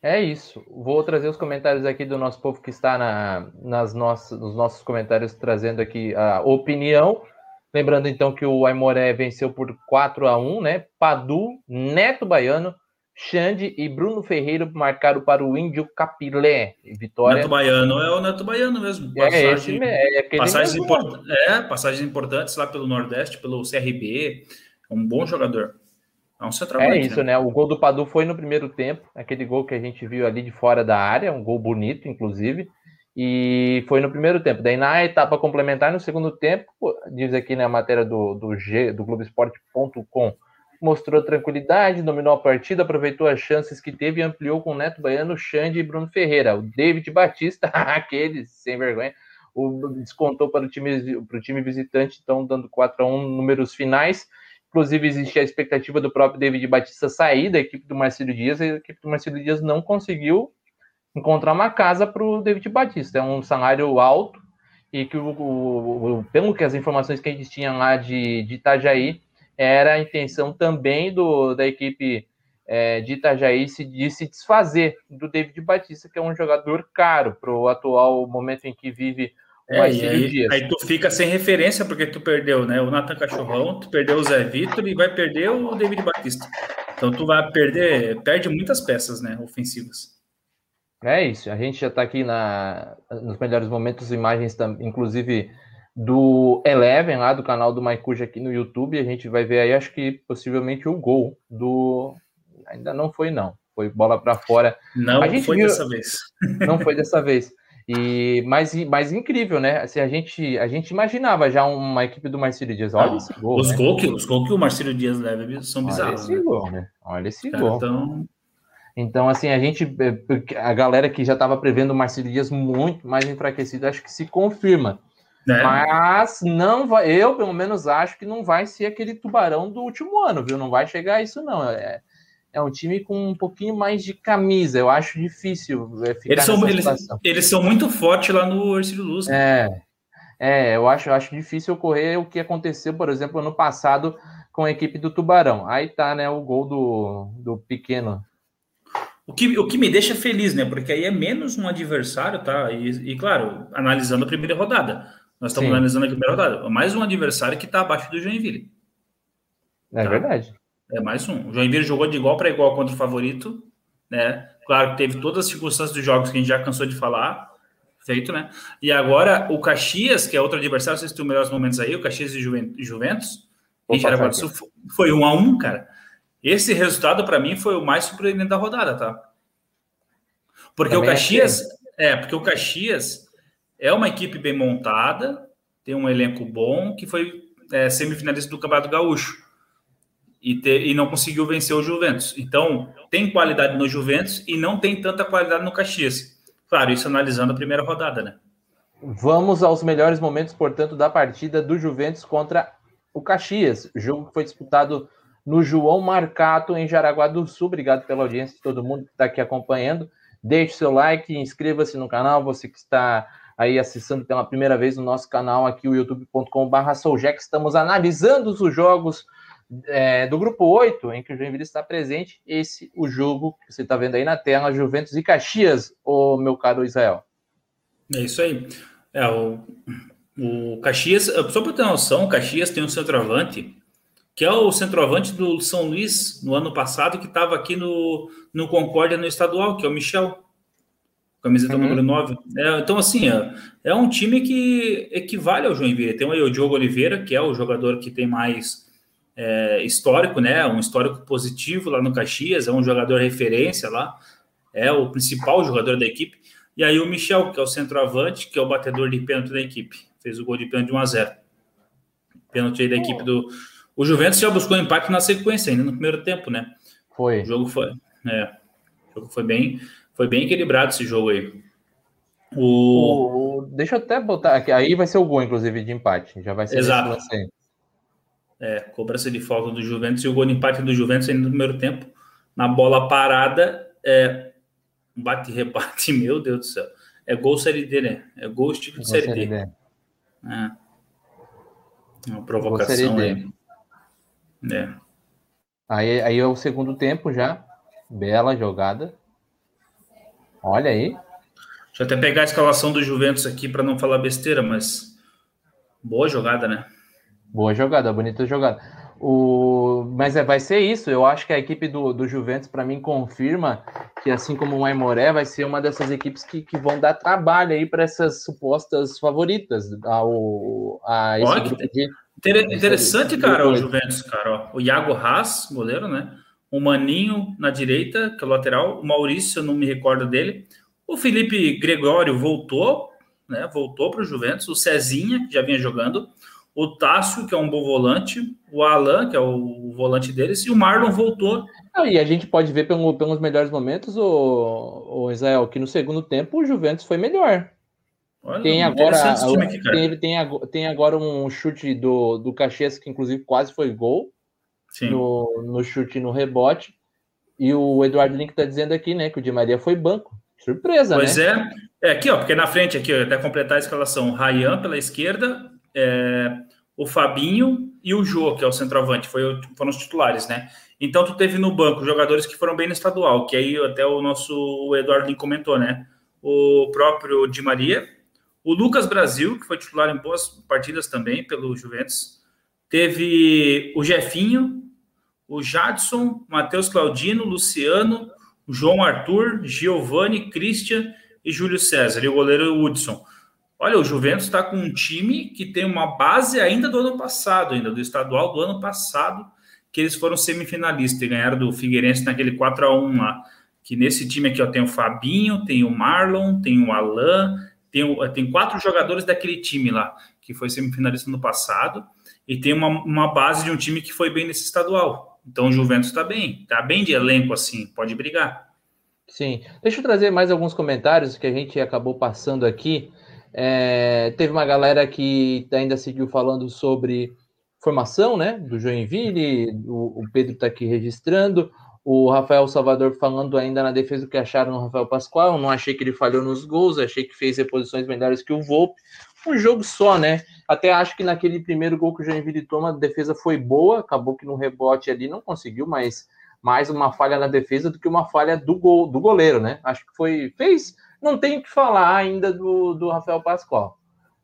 É isso. Vou trazer os comentários aqui do nosso povo que está na, nas nossas, nos nossos comentários, trazendo aqui a opinião. Lembrando então que o Aimoré venceu por 4 a 1 né? Padu, Neto Baiano, Xande e Bruno Ferreira marcaram para o Índio Capilé. Vitória. Neto Baiano é o Neto Baiano mesmo. Passagem, é, esse, é, passagens, import... é, passagens importantes lá pelo Nordeste, pelo CRB. É um bom jogador. É um centroavante. É isso, né? né? O gol do Padu foi no primeiro tempo, aquele gol que a gente viu ali de fora da área, um gol bonito, inclusive. E foi no primeiro tempo. Daí, na etapa complementar, no segundo tempo, diz aqui na matéria do, do, G, do Globoesporte.com mostrou tranquilidade, dominou a partida, aproveitou as chances que teve e ampliou com o Neto Baiano, Xande e Bruno Ferreira. O David Batista, aquele sem vergonha, o, descontou para o time, para o time visitante, então dando 4 a 1 números finais. Inclusive, existia a expectativa do próprio David Batista sair da equipe do Marcelo Dias, e a equipe do Marcelo Dias não conseguiu encontrar uma casa para o David Batista. É um salário alto e que, o, o, pelo que as informações que a gente tinha lá de, de Itajaí, era a intenção também do, da equipe é, de Itajaí se, de se desfazer do David Batista, que é um jogador caro para o atual momento em que vive é, aí, aí, tu fica sem referência porque tu perdeu né, o Nathan Cachorrão, tu perdeu o Zé Vitor e vai perder o David Batista. Então tu vai perder, perde muitas peças né, ofensivas. É isso, a gente já está aqui na, nos melhores momentos, imagens, inclusive do Eleven, lá do canal do Maicuja aqui no YouTube. A gente vai ver aí, acho que possivelmente o gol do. Ainda não foi, não. Foi bola para fora. Não foi viu... dessa vez. Não foi dessa vez. E mais, mais incrível, né? Assim, a, gente, a gente imaginava já uma equipe do Marcelo Dias. Olha esse gol. Os né? gols que, os gol que o Marcelo Dias leva são bizarros. Olha esse né? gol, né? Olha esse Cara, gol. Então... Então, assim, a gente, a galera que já estava prevendo o Marcelo Dias muito mais enfraquecido, acho que se confirma. É. Mas não vai, eu pelo menos acho que não vai ser aquele tubarão do último ano, viu? Não vai chegar a isso, não. É, é um time com um pouquinho mais de camisa. Eu acho difícil é, ficar eles são, eles, eles, são muito fortes lá no Ercílio Luz. Né? É, é eu, acho, eu acho difícil ocorrer o que aconteceu, por exemplo, ano passado com a equipe do Tubarão. Aí tá, né, o gol do, do pequeno o que, o que me deixa feliz, né? Porque aí é menos um adversário, tá? E, e claro, analisando a primeira rodada. Nós estamos Sim. analisando a primeira rodada. Mais um adversário que está abaixo do Joinville. É tá? verdade. É mais um. O Joinville jogou de igual para igual contra o favorito, né? Claro que teve todas as circunstâncias dos jogos que a gente já cansou de falar, feito, né? E agora o Caxias, que é outro adversário, vocês têm os melhores momentos aí, o Caxias e Juventus, em Jaraguá do Sul, foi um a um, cara. Esse resultado, para mim, foi o mais surpreendente da rodada, tá? Porque Também o Caxias. É, porque o Caxias é uma equipe bem montada, tem um elenco bom, que foi é, semifinalista do Campeonato Gaúcho. E, ter, e não conseguiu vencer o Juventus. Então, tem qualidade no Juventus e não tem tanta qualidade no Caxias. Claro, isso analisando a primeira rodada, né? Vamos aos melhores momentos, portanto, da partida do Juventus contra o Caxias. Jogo que foi disputado no João Marcato, em Jaraguá do Sul. Obrigado pela audiência de todo mundo que está aqui acompanhando. Deixe seu like, inscreva-se no canal, você que está aí acessando pela primeira vez o nosso canal aqui, o youtube.com.br Souljack. Estamos analisando os jogos é, do grupo 8, em que o Joinville está presente. Esse o jogo que você está vendo aí na tela, Juventus e Caxias, o meu caro Israel. É isso aí. É, o, o Caxias, só para ter noção, o Caxias tem um centroavante que é o centroavante do São Luís no ano passado, que estava aqui no, no Concórdia no estadual, que é o Michel, camiseta uhum. número 9. É, então, assim, é, é, um time que equivale ao Joinville. Tem aí o Diogo Oliveira, que é o jogador que tem mais é, histórico, né? Um histórico positivo lá no Caxias, é um jogador referência lá, é o principal jogador da equipe. E aí o Michel, que é o centroavante, que é o batedor de pênalti da equipe. Fez o gol de pênalti de 1 a 0 Pênalti aí da equipe do o Juventus já buscou empate na sequência, ainda no primeiro tempo, né? Foi. O jogo foi, é, o jogo foi bem, foi bem equilibrado esse jogo aí. O... o... deixa eu até botar aqui, aí vai ser o gol, inclusive, de empate. Já vai ser Exato. É, cobrança de falta do Juventus e o gol de empate do Juventus ainda no primeiro tempo. Na bola parada, é bate-rebate, meu Deus do céu. É gol série D, né? É gol estilo de série, série D. D. É. Uma provocação aí. É. Aí, aí é o segundo tempo já. Bela jogada. Olha aí. Deixa eu até pegar a escalação do Juventus aqui para não falar besteira, mas boa jogada, né? Boa jogada, bonita jogada. O... Mas é, vai ser isso. Eu acho que a equipe do, do Juventus, para mim, confirma que, assim como o Aimoré, vai ser uma dessas equipes que, que vão dar trabalho aí para essas supostas favoritas ao, a esse grupo de Inter interessante, cara, o Juventus, cara. Ó. O Iago Haas, goleiro, né? O Maninho na direita, que é o lateral. O Maurício, eu não me recordo dele. O Felipe Gregório voltou, né? Voltou para o Juventus. O Cezinha, que já vinha jogando. O Tássio, que é um bom volante. O Alan, que é o volante deles. E o Marlon voltou. Ah, e a gente pode ver pelo, pelos melhores momentos, o, o Israel, que no segundo tempo o Juventus foi melhor. Olha, tem agora, aqui, tem, ele tem, tem agora um chute do, do Caxias que inclusive quase foi gol no, no chute no rebote. E o Eduardo Link está dizendo aqui, né, que o Di Maria foi banco. Surpresa, pois né? Pois é. É aqui, ó, porque na frente aqui, ó, até completar a escalação, Rayan pela esquerda, é, o Fabinho e o Jô, que é o centroavante, foi, foram os titulares, né? Então tu teve no banco jogadores que foram bem no estadual, que aí até o nosso Eduardo Link comentou, né? O próprio Di Maria, o Lucas Brasil, que foi titular em boas partidas também pelo Juventus. Teve o Jefinho, o Jadson, Matheus Claudino, Luciano, João Arthur, Giovanni, Christian e Júlio César, e o goleiro Hudson. Olha, o Juventus está com um time que tem uma base ainda do ano passado, ainda do estadual do ano passado, que eles foram semifinalistas e ganharam do Figueirense naquele 4 a 1 lá. Que nesse time aqui ó, tem o Fabinho, tem o Marlon, tem o Alain, tem, o, tem quatro jogadores daquele time lá, que foi semifinalista no passado, e tem uma, uma base de um time que foi bem nesse estadual. Então o Juventus está bem, está bem de elenco assim, pode brigar. Sim. Deixa eu trazer mais alguns comentários que a gente acabou passando aqui. É, teve uma galera que ainda seguiu falando sobre formação, né? Do Joinville, o, o Pedro está aqui registrando. O Rafael Salvador falando ainda na defesa o que acharam no Rafael Pascoal. Não achei que ele falhou nos gols, achei que fez reposições melhores que o Volpe. Um jogo só, né? Até acho que naquele primeiro gol que o Joinville toma, a defesa foi boa, acabou que no rebote ali não conseguiu, mas mais uma falha na defesa do que uma falha do gol do goleiro, né? Acho que foi. Fez. Não tenho que falar ainda do, do Rafael Pascoal.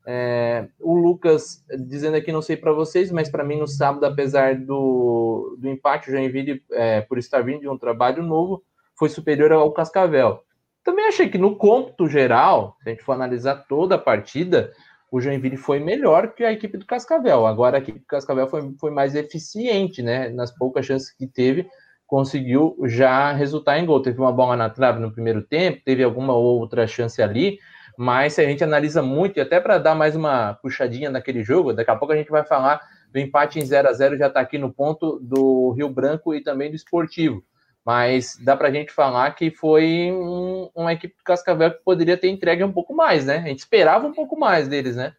É, o Lucas dizendo aqui, não sei para vocês, mas para mim no sábado, apesar do, do empate, o Joinville, é, por estar vindo de um trabalho novo, foi superior ao Cascavel. Também achei que no cômputo geral, se a gente for analisar toda a partida, o Joinville foi melhor que a equipe do Cascavel. Agora a equipe do Cascavel foi, foi mais eficiente, né? Nas poucas chances que teve, conseguiu já resultar em gol. Teve uma bola na trave no primeiro tempo, teve alguma outra chance ali, mas se a gente analisa muito, e até para dar mais uma puxadinha naquele jogo, daqui a pouco a gente vai falar do empate em 0 a 0 já está aqui no ponto do Rio Branco e também do Esportivo. Mas dá para a gente falar que foi um, uma equipe do Cascavel que poderia ter entregue um pouco mais, né? A gente esperava um pouco mais deles, né?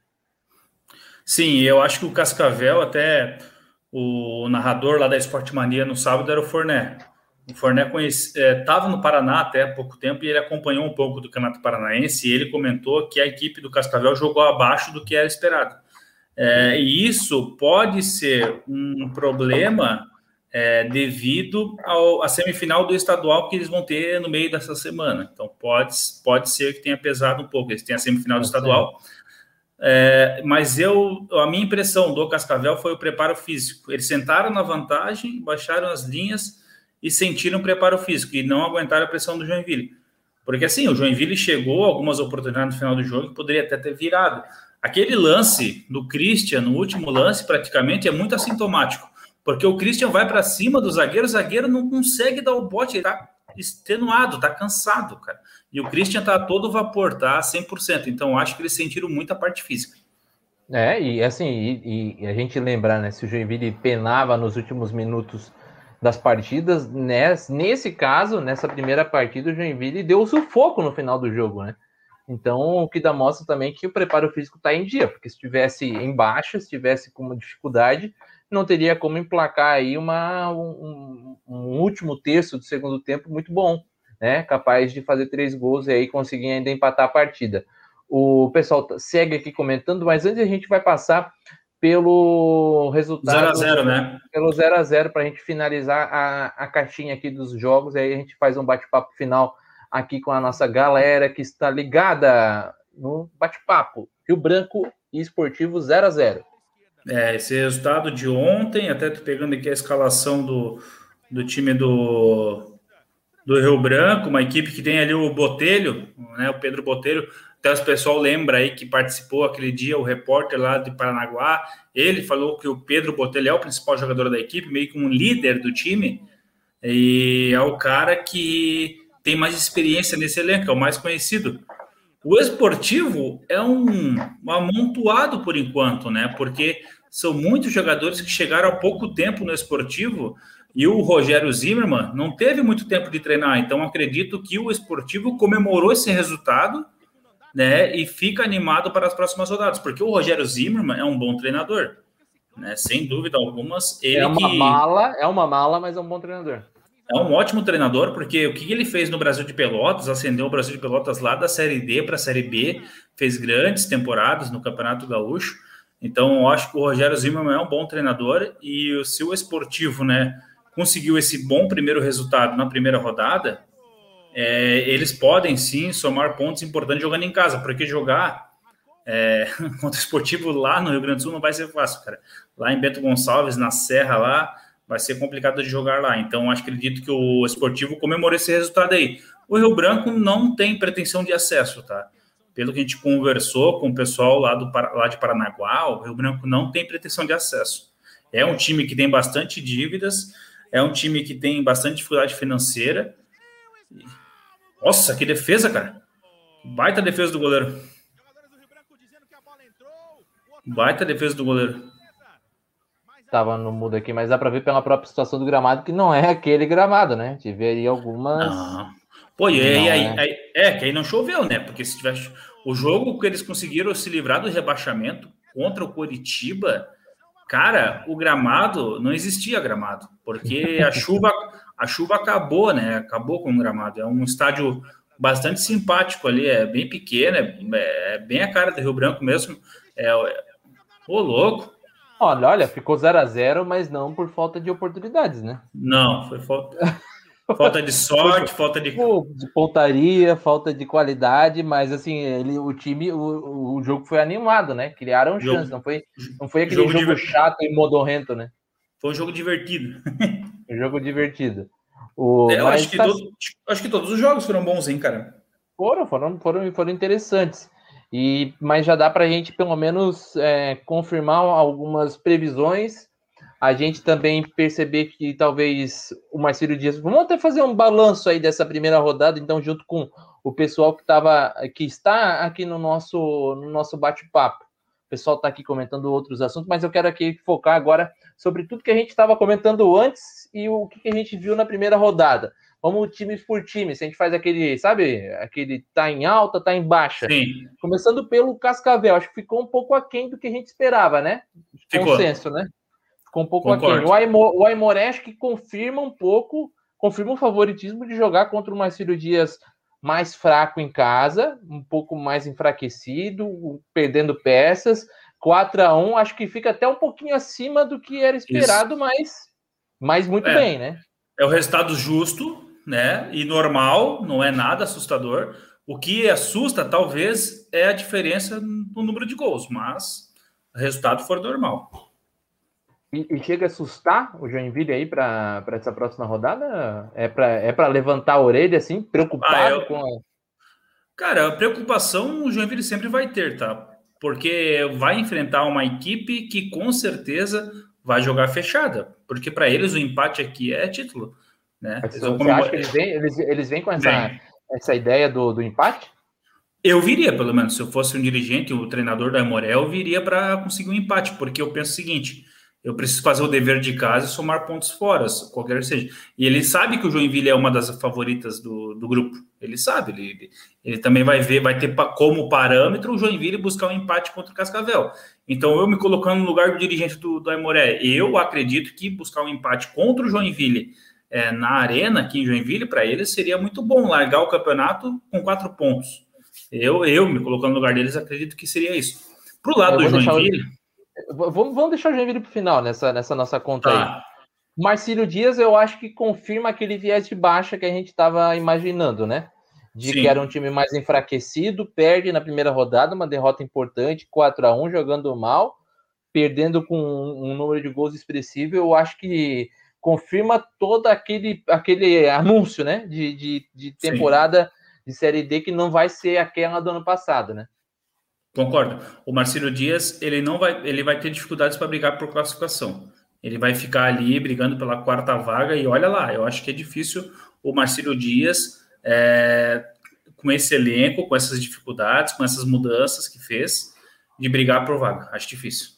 Sim, eu acho que o Cascavel, até o narrador lá da Esporte Mania no sábado era o Forné. O Forné estava é, no Paraná até há pouco tempo e ele acompanhou um pouco do Campeonato Paranaense e ele comentou que a equipe do Cascavel jogou abaixo do que era esperado. É, e isso pode ser um problema é, devido ao, à semifinal do estadual que eles vão ter no meio dessa semana. Então pode, pode ser que tenha pesado um pouco. Eles têm a semifinal do estadual. É, mas eu, a minha impressão do Cascavel foi o preparo físico. Eles sentaram na vantagem, baixaram as linhas e sentiram preparo físico e não aguentaram a pressão do Joinville. Porque assim, o Joinville chegou algumas oportunidades no final do jogo que poderia até ter virado. Aquele lance do Christian, no último lance, praticamente é muito assintomático. Porque o Christian vai para cima do zagueiro, o zagueiro não consegue dar o bote, ele tá extenuado, tá cansado, cara. E o Christian tá todo vapor, tá 100%. Então acho que eles sentiram muita parte física. É, e assim, e, e a gente lembrar, né, se o Joinville penava nos últimos minutos das partidas. Nesse, nesse caso, nessa primeira partida, o Joinville deu o sufoco no final do jogo, né? Então, o que dá mostra também que o preparo físico está em dia, porque se tivesse em baixa, se tivesse com uma dificuldade, não teria como emplacar aí uma, um, um, último terço do segundo tempo muito bom, né? Capaz de fazer três gols e aí conseguir ainda empatar a partida. O pessoal segue aqui comentando, mas antes a gente vai passar pelo resultado. 0x0, né? Pelo 0x0, para a gente finalizar a, a caixinha aqui dos jogos. Aí a gente faz um bate-papo final aqui com a nossa galera que está ligada no bate-papo. Rio Branco e Esportivo 0 a 0 É, esse resultado de ontem, até tô pegando aqui a escalação do, do time do, do Rio Branco, uma equipe que tem ali o Botelho, né, o Pedro Botelho, até o pessoal lembra aí que participou aquele dia, o repórter lá de Paranaguá, ele falou que o Pedro Botelho é o principal jogador da equipe, meio que um líder do time, e é o cara que tem mais experiência nesse elenco, é o mais conhecido. O esportivo é um, um amontoado por enquanto, né? Porque são muitos jogadores que chegaram há pouco tempo no esportivo e o Rogério Zimmermann não teve muito tempo de treinar, então acredito que o esportivo comemorou esse resultado né, e fica animado para as próximas rodadas, porque o Rogério Zimmermann é um bom treinador, né, sem dúvida algumas. Ele é uma que... mala, é uma mala, mas é um bom treinador. É um ótimo treinador, porque o que ele fez no Brasil de Pelotas, acendeu o Brasil de Pelotas lá da Série D para a Série B, fez grandes temporadas no Campeonato Gaúcho. Então, eu acho que o Rogério Zimmermann é um bom treinador e se o esportivo, né, conseguiu esse bom primeiro resultado na primeira rodada, é, eles podem sim somar pontos importantes jogando em casa, porque jogar é, contra o esportivo lá no Rio Grande do Sul não vai ser fácil, cara. Lá em Bento Gonçalves, na Serra, lá, vai ser complicado de jogar lá. Então, acho acredito que o esportivo comemorou esse resultado aí. O Rio Branco não tem pretensão de acesso, tá? Pelo que a gente conversou com o pessoal lá, do, lá de Paranaguá, o Rio Branco não tem pretensão de acesso. É um time que tem bastante dívidas, é um time que tem bastante dificuldade financeira. Nossa, que defesa, cara! Baita defesa do goleiro. Baita defesa do goleiro. Tava no mudo aqui, mas dá para ver pela própria situação do gramado que não é aquele gramado, né? Tive aí algumas. Ah. Pô, e aí, aí, é. aí, é, que aí não choveu, né? Porque se tivesse. O jogo que eles conseguiram se livrar do rebaixamento contra o Coritiba, cara, o gramado não existia gramado, porque a chuva, a chuva acabou, né? Acabou com o gramado. É um estádio bastante simpático ali, é bem pequeno, é, é bem a cara do Rio Branco mesmo. É, Ô, louco. Olha, olha, ficou 0 a 0 mas não por falta de oportunidades, né? Não, foi falta. Falta de sorte, falta de... de pontaria, falta de qualidade, mas assim, ele, o time, o, o jogo foi animado, né? Criaram jogo, chance, não foi, não foi aquele jogo, jogo chato e modorrento, né? Foi um jogo divertido. um jogo divertido. O, é, eu acho que, tá... todo, acho que todos os jogos foram bons, hein, cara? Foram, foram, foram, foram interessantes. E, mas já dá para a gente, pelo menos, é, confirmar algumas previsões. A gente também perceber que talvez o Marcelo Dias. Vamos até fazer um balanço aí dessa primeira rodada, então, junto com o pessoal que, tava, que está aqui no nosso, no nosso bate-papo. O pessoal está aqui comentando outros assuntos, mas eu quero aqui focar agora sobre tudo que a gente estava comentando antes e o que a gente viu na primeira rodada. Vamos time por time. Se a gente faz aquele, sabe, aquele tá em alta, tá em baixa. Sim. Começando pelo Cascavel, acho que ficou um pouco aquém do que a gente esperava, né? Ficou. Consenso, né? Ficou um pouco Concordo. aquém. O, Aimor, o Aimoré acho que confirma um pouco, confirma o favoritismo de jogar contra o Marcelo Dias mais fraco em casa, um pouco mais enfraquecido, perdendo peças. 4 a 1 acho que fica até um pouquinho acima do que era esperado, Isso. mas, mas muito é. bem, né? É o resultado justo, né? E normal, não é nada assustador. O que assusta, talvez, é a diferença no número de gols, mas o resultado for normal. E, e chega a assustar o Joinville aí para essa próxima rodada? É para é levantar a orelha, assim, preocupado ah, eu... com a... Cara, a preocupação o Joinville sempre vai ter, tá? Porque vai enfrentar uma equipe que com certeza vai jogar fechada. Porque para eles o empate aqui é título. Né? Eles acha que eles vêm, eles, eles vêm com essa, essa ideia do, do empate? Eu viria, pelo menos, se eu fosse um dirigente, o treinador da Morel, eu viria para conseguir um empate, porque eu penso o seguinte: eu preciso fazer o dever de casa e somar pontos fora, qualquer seja. E ele sabe que o Joinville é uma das favoritas do, do grupo. Ele sabe, ele, ele também vai ver, vai ter como parâmetro o Joinville buscar um empate contra o Cascavel. Então, eu me colocando no lugar do dirigente do, do Aimoré, eu acredito que buscar um empate contra o Joinville é, na arena aqui em Joinville, para eles seria muito bom largar o campeonato com quatro pontos. Eu, eu me colocando no lugar deles, acredito que seria isso. Para o lado do Joinville. Vamos, vamos deixar o Joinville para o final nessa, nessa nossa conta tá. aí. Marcílio Dias, eu acho que confirma aquele viés de baixa que a gente estava imaginando, né? De Sim. que era um time mais enfraquecido, perde na primeira rodada, uma derrota importante, 4 a 1 jogando mal, perdendo com um número de gols expressivo. Eu acho que confirma todo aquele, aquele anúncio, né? De, de, de temporada Sim. de Série D que não vai ser aquela do ano passado, né? Concordo. O Marcelo Dias, ele não vai, ele vai ter dificuldades para brigar por classificação. Ele vai ficar ali brigando pela quarta vaga e olha lá, eu acho que é difícil o Marcelo Dias é, com esse elenco, com essas dificuldades, com essas mudanças que fez, de brigar por vaga. Acho difícil.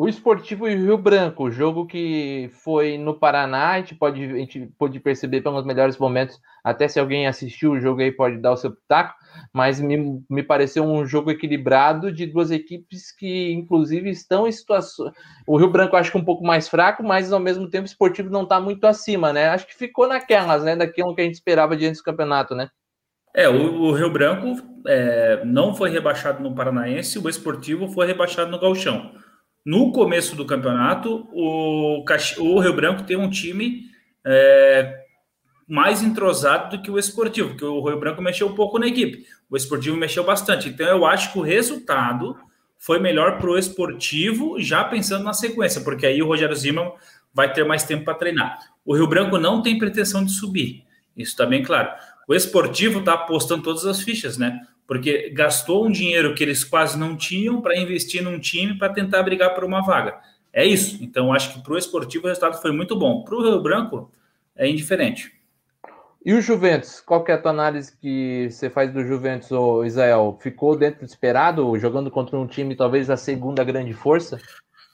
O Esportivo e Rio Branco, o jogo que foi no Paraná, a gente pode, a gente pode perceber pelos melhores momentos, até se alguém assistiu o jogo aí pode dar o seu pitaco, mas me, me pareceu um jogo equilibrado de duas equipes que, inclusive, estão em situações. O Rio Branco acho que um pouco mais fraco, mas ao mesmo tempo o esportivo não está muito acima, né? Acho que ficou naquelas, né? Daquilo que a gente esperava diante do campeonato, né? É, o, o Rio Branco é, não foi rebaixado no Paranaense, o esportivo foi rebaixado no Galchão. No começo do campeonato, o, o Rio Branco tem um time é, mais entrosado do que o esportivo, porque o Rio Branco mexeu um pouco na equipe, o esportivo mexeu bastante. Então, eu acho que o resultado foi melhor para o esportivo, já pensando na sequência, porque aí o Rogério Zimmermann vai ter mais tempo para treinar. O Rio Branco não tem pretensão de subir, isso está bem claro. O esportivo está apostando todas as fichas, né? Porque gastou um dinheiro que eles quase não tinham para investir num time para tentar brigar por uma vaga. É isso. Então, acho que para o esportivo o resultado foi muito bom. Para o Rio Branco, é indiferente. E o Juventus? Qual que é a tua análise que você faz do Juventus, ou Israel? Ficou dentro do esperado, jogando contra um time talvez a segunda grande força?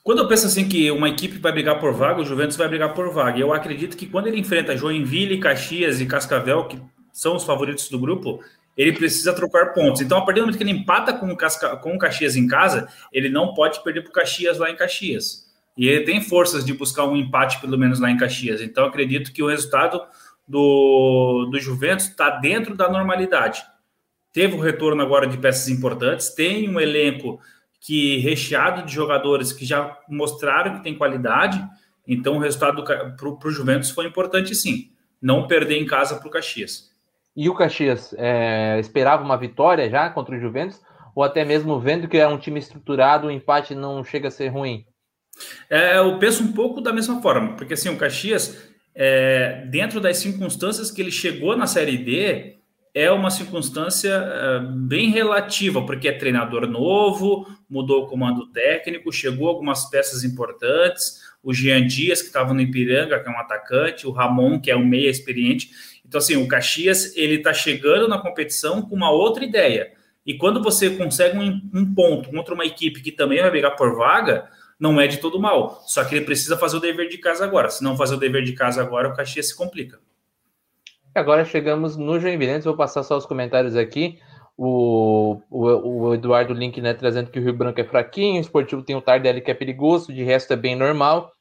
Quando eu penso assim que uma equipe vai brigar por vaga, o Juventus vai brigar por vaga. Eu acredito que quando ele enfrenta Joinville, Caxias e Cascavel, que são os favoritos do grupo, ele precisa trocar pontos. Então, a partir do momento que ele empata com o, Casca... com o Caxias em casa, ele não pode perder para o Caxias lá em Caxias. E ele tem forças de buscar um empate, pelo menos lá em Caxias. Então, acredito que o resultado do, do Juventus está dentro da normalidade. Teve o retorno agora de peças importantes, tem um elenco que recheado de jogadores que já mostraram que tem qualidade. Então, o resultado para o Juventus foi importante, sim. Não perder em casa para o Caxias. E o Caxias é, esperava uma vitória já contra o Juventus? Ou até mesmo vendo que é um time estruturado, o empate não chega a ser ruim? É, eu penso um pouco da mesma forma, porque assim, o Caxias é, dentro das circunstâncias que ele chegou na Série D, é uma circunstância é, bem relativa, porque é treinador novo, mudou o comando técnico, chegou algumas peças importantes, o Jean Dias, que estava no Ipiranga, que é um atacante, o Ramon, que é um meia experiente. Então, assim, o Caxias, ele está chegando na competição com uma outra ideia. E quando você consegue um, um ponto contra uma equipe que também vai brigar por vaga, não é de todo mal. Só que ele precisa fazer o dever de casa agora. Se não fazer o dever de casa agora, o Caxias se complica. Agora chegamos no Joinville. Vou passar só os comentários aqui. O, o, o, Eduardo Link né, trazendo que o Rio Branco é fraquinho, o esportivo tem o Tardelli que é perigoso, de resto é bem normal.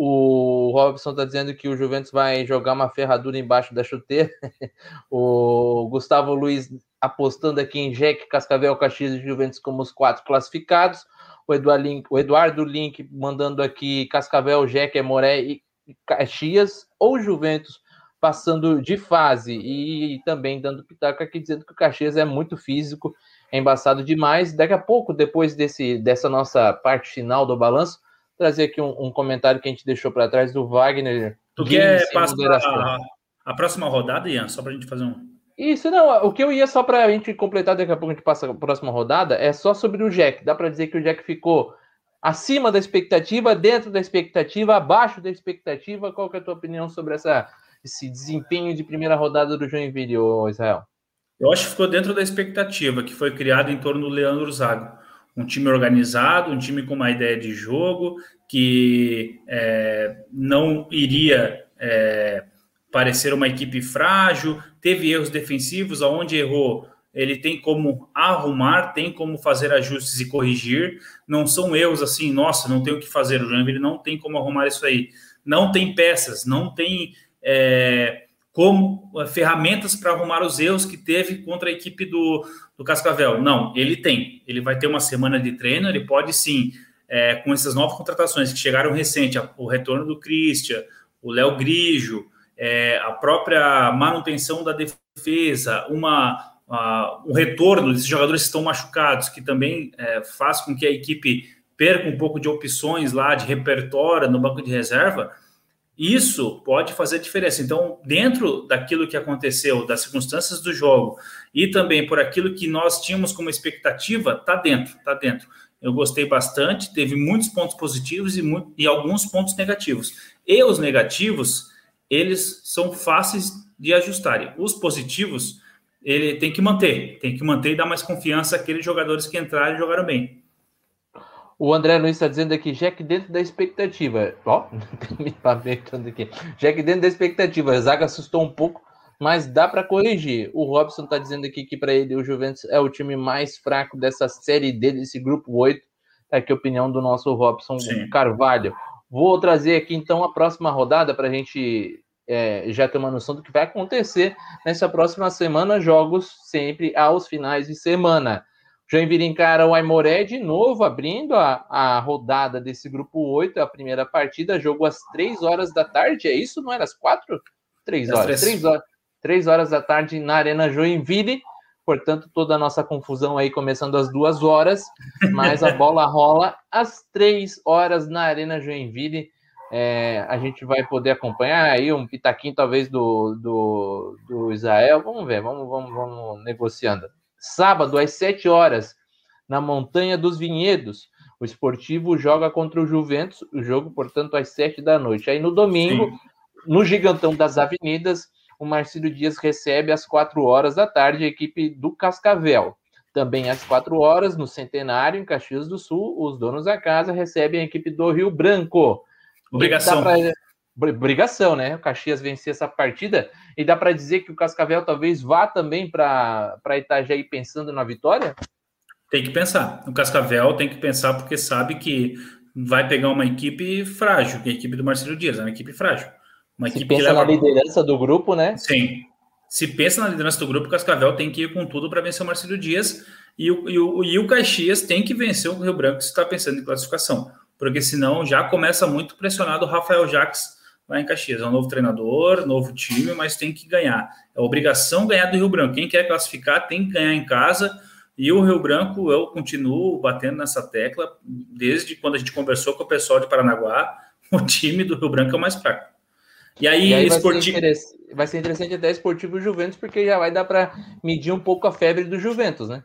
O Robson está dizendo que o Juventus vai jogar uma ferradura embaixo da chuteira. o Gustavo Luiz apostando aqui em Jack, Cascavel, Caxias e Juventus como os quatro classificados o Eduardo Link, o Eduardo Link mandando aqui Cascavel, Jeque, Moré e Caxias, ou Juventus passando de fase e também dando pitaco aqui dizendo que o Caxias é muito físico, é embaçado demais. Daqui a pouco, depois desse, dessa nossa parte final do balanço, trazer aqui um, um comentário que a gente deixou para trás do Wagner. Tu quer passar a, a próxima rodada, Ian, só para a gente fazer um isso, não. O que eu ia só para a gente completar, daqui a pouco a gente passa a próxima rodada, é só sobre o Jack. Dá para dizer que o Jack ficou acima da expectativa, dentro da expectativa, abaixo da expectativa. Qual é a tua opinião sobre essa, esse desempenho de primeira rodada do Joinville, Israel? Eu acho que ficou dentro da expectativa que foi criada em torno do Leandro Zago. Um time organizado, um time com uma ideia de jogo, que é, não iria é, parecer uma equipe frágil, teve erros defensivos, aonde errou, ele tem como arrumar, tem como fazer ajustes e corrigir. Não são erros assim, nossa, não tem o que fazer. O Joinville não tem como arrumar isso aí. Não tem peças, não tem é, como é, ferramentas para arrumar os erros que teve contra a equipe do, do Cascavel. Não, ele tem. Ele vai ter uma semana de treino, ele pode sim, é, com essas novas contratações que chegaram recente, o retorno do Christian, o Léo Grijo, é, a própria manutenção da defesa, uma, um retorno desses jogadores que estão machucados, que também é, faz com que a equipe perca um pouco de opções lá de repertório no banco de reserva, isso pode fazer diferença. Então, dentro daquilo que aconteceu, das circunstâncias do jogo e também por aquilo que nós tínhamos como expectativa, tá dentro, tá dentro. Eu gostei bastante, teve muitos pontos positivos e, muito, e alguns pontos negativos. E os negativos, eles são fáceis de ajustarem. Os positivos, ele tem que manter, tem que manter e dar mais confiança àqueles jogadores que entraram e jogaram bem. O André Luiz está dizendo aqui, Jack dentro da expectativa. Ó, me pavetando aqui. Jack dentro da expectativa. A zaga assustou um pouco, mas dá para corrigir. O Robson está dizendo aqui que para ele o Juventus é o time mais fraco dessa série D, desse grupo 8. É aqui a opinião do nosso Robson Sim. Carvalho. Vou trazer aqui então a próxima rodada para a gente é, já ter uma noção do que vai acontecer nessa próxima semana. Jogos sempre aos finais de semana. Joinville encara o Aimoré de novo, abrindo a, a rodada desse grupo 8, a primeira partida, jogo às 3 horas da tarde. É isso? Não era às 4? 3 horas. 3 horas. 3 horas da tarde na Arena Joinville. Portanto, toda a nossa confusão aí começando às duas horas, mas a bola rola às três horas na Arena Joinville. é, a gente vai poder acompanhar aí um pitaquinho talvez do, do, do Israel. Vamos ver, vamos, vamos, vamos negociando. Sábado, às 7 horas, na Montanha dos Vinhedos, o esportivo joga contra o Juventus, o jogo, portanto, às 7 da noite. Aí no domingo, Sim. no Gigantão das Avenidas, o Marcílio Dias recebe às 4 horas da tarde a equipe do Cascavel. Também às 4 horas, no Centenário, em Caxias do Sul, os donos da casa recebem a equipe do Rio Branco. Obrigação. Obrigação, né? O Caxias vencer essa partida e dá para dizer que o Cascavel talvez vá também para Itajaí pensando na vitória? Tem que pensar. O Cascavel tem que pensar porque sabe que vai pegar uma equipe frágil, que é a equipe do Marcelo Dias, é uma equipe frágil. Uma Se equipe pensa leva... na liderança do grupo, né? Sim. Se pensa na liderança do grupo, o Cascavel tem que ir com tudo para vencer o Marcelo Dias e o, e, o, e o Caxias tem que vencer o Rio Branco se está pensando em classificação porque senão já começa muito pressionado o Rafael Jacques lá em Caxias. É um novo treinador, novo time, mas tem que ganhar. É obrigação ganhar do Rio Branco. Quem quer classificar tem que ganhar em casa. E o Rio Branco, eu continuo batendo nessa tecla desde quando a gente conversou com o pessoal de Paranaguá. O time do Rio Branco é o mais fraco. E aí, e aí esportivo... vai, ser vai ser interessante até esportivo Juventus, porque já vai dar para medir um pouco a febre do Juventus, né?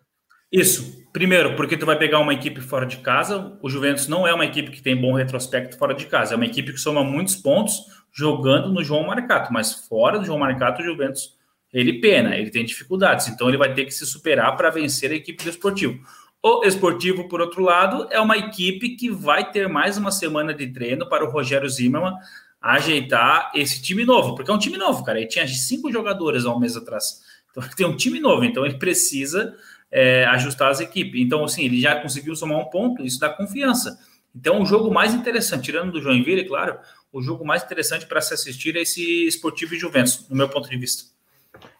Isso. Primeiro, porque tu vai pegar uma equipe fora de casa. O Juventus não é uma equipe que tem bom retrospecto fora de casa. É uma equipe que soma muitos pontos jogando no João Marcato. Mas fora do João Marcato, o Juventus ele pena, ele tem dificuldades. Então ele vai ter que se superar para vencer a equipe do Esportivo. O Esportivo, por outro lado, é uma equipe que vai ter mais uma semana de treino para o Rogério Zimmermann ajeitar esse time novo, porque é um time novo, cara. Ele tinha cinco jogadores há um mês atrás. Então ele tem um time novo, então ele precisa é, ajustar as equipes. Então, assim, ele já conseguiu somar um ponto, isso dá confiança. Então, o jogo mais interessante, tirando do Joinville, claro, o jogo mais interessante para se assistir é esse Esportivo e Juventus, no meu ponto de vista.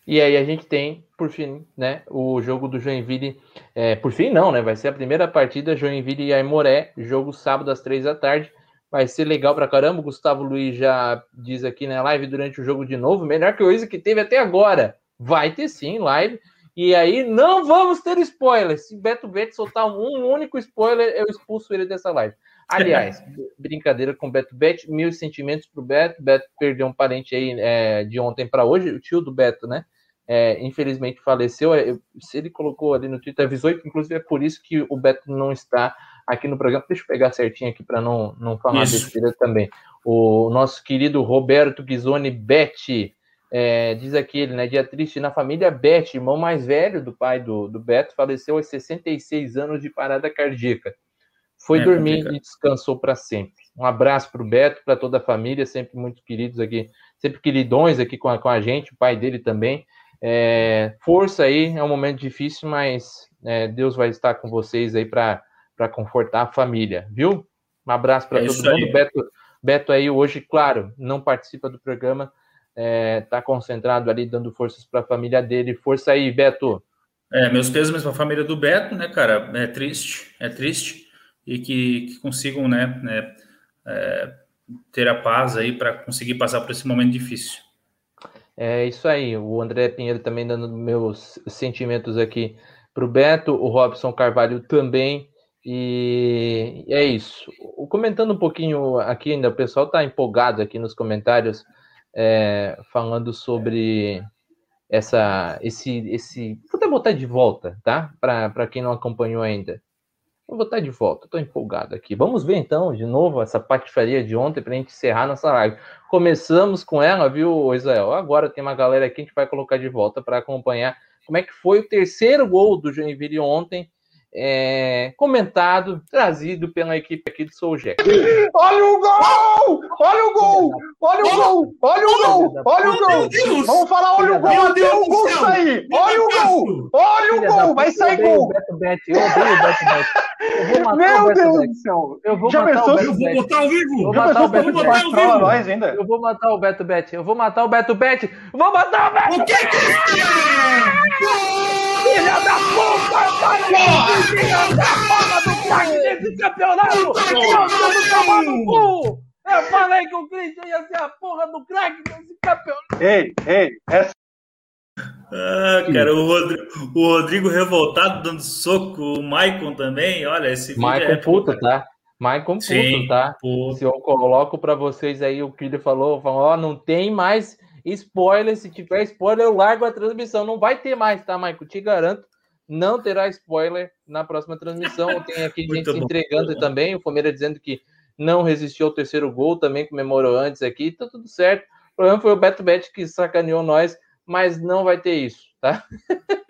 E aí a gente tem, por fim, né, o jogo do Joinville, é, por fim não, né, vai ser a primeira partida, Joinville e Aimoré, jogo sábado às três da tarde, vai ser legal pra caramba, o Gustavo Luiz já diz aqui na live durante o jogo de novo, melhor que o Isa que teve até agora, vai ter sim live, e aí não vamos ter spoiler. Se Beto Bet soltar um único spoiler, eu expulso ele dessa live. Aliás, brincadeira com Beto Bet, mil sentimentos pro Beto. Beto perdeu um parente aí é, de ontem para hoje, o tio do Beto, né? É, infelizmente faleceu. Eu, se ele colocou ali no Twitter, avisou, inclusive é por isso que o Beto não está aqui no programa. Deixa eu pegar certinho aqui para não, não falar besteira também. O nosso querido Roberto Ghisoni Bet é, diz aqui ele, né? Dia triste na família Beth, irmão mais velho do pai do, do Beto, faleceu aos 66 anos de parada cardíaca. Foi é, dormir complicado. e descansou para sempre. Um abraço para o Beto, para toda a família, sempre muito queridos aqui, sempre queridões aqui com a, com a gente, o pai dele também. É, força aí, é um momento difícil, mas é, Deus vai estar com vocês aí para confortar a família, viu? Um abraço para é todo mundo. Beto, Beto aí hoje, claro, não participa do programa, está é, concentrado ali dando forças para a família dele. Força aí, Beto. É, meus pesos para a família do Beto, né, cara? É triste, é triste. E que, que consigam, né, né é, ter a paz aí para conseguir passar por esse momento difícil. É isso aí. O André Pinheiro também dando meus sentimentos aqui para o Beto, o Robson Carvalho também. E é isso. Comentando um pouquinho aqui ainda, o pessoal está empolgado aqui nos comentários é, falando sobre essa, esse, esse. Vou até botar de volta, tá? Para quem não acompanhou ainda. Vou botar de volta, estou empolgado aqui. Vamos ver então de novo essa patifaria de ontem para a gente encerrar nossa live. Começamos com ela, viu, Israel? Agora tem uma galera aqui que a gente vai colocar de volta para acompanhar como é que foi o terceiro gol do Joinville ontem é, comentado, trazido pela equipe aqui do Soul. Olha o gol! Olha o gol! Olha o gol! Olha o gol! Olha o gol! Vamos falar, olha o gol! Até o gol sair! Olha o gol! Olha o gol! Vai sair gol! Beto Bet, eu odeio o Beto Bet. Meu o Beto Deus do céu! Eu vou Já matar o Beto Eu vou botar ao vivo! Eu vou matar o Beto Bet. Eu vou matar o Beto Bet. Eu vou matar o Beto Bet. Eu vou matar o Beto Bet! O que que é? Filha da puta! Filha da porra do craque desse campeonato! Eu tô cu! Eu falei que o Christian ia ser a porra do craque desse campeonato! Ei, ei, essa. Ah, cara, o Rodrigo, o Rodrigo revoltado dando soco, o Maicon também, olha, esse vídeo Maicon é puta, tá? Maicon puto, tá? Puto. Se eu coloco para vocês aí o que ele falou, falou, ó, não tem mais spoiler, se tiver spoiler eu largo a transmissão, não vai ter mais, tá, Maicon? Te garanto, não terá spoiler na próxima transmissão. Tem aqui gente se entregando também, o Fomeira dizendo que não resistiu ao terceiro gol, também comemorou antes aqui, tá tudo certo. O problema foi o Beto Bet que sacaneou nós, mas não vai ter isso, tá?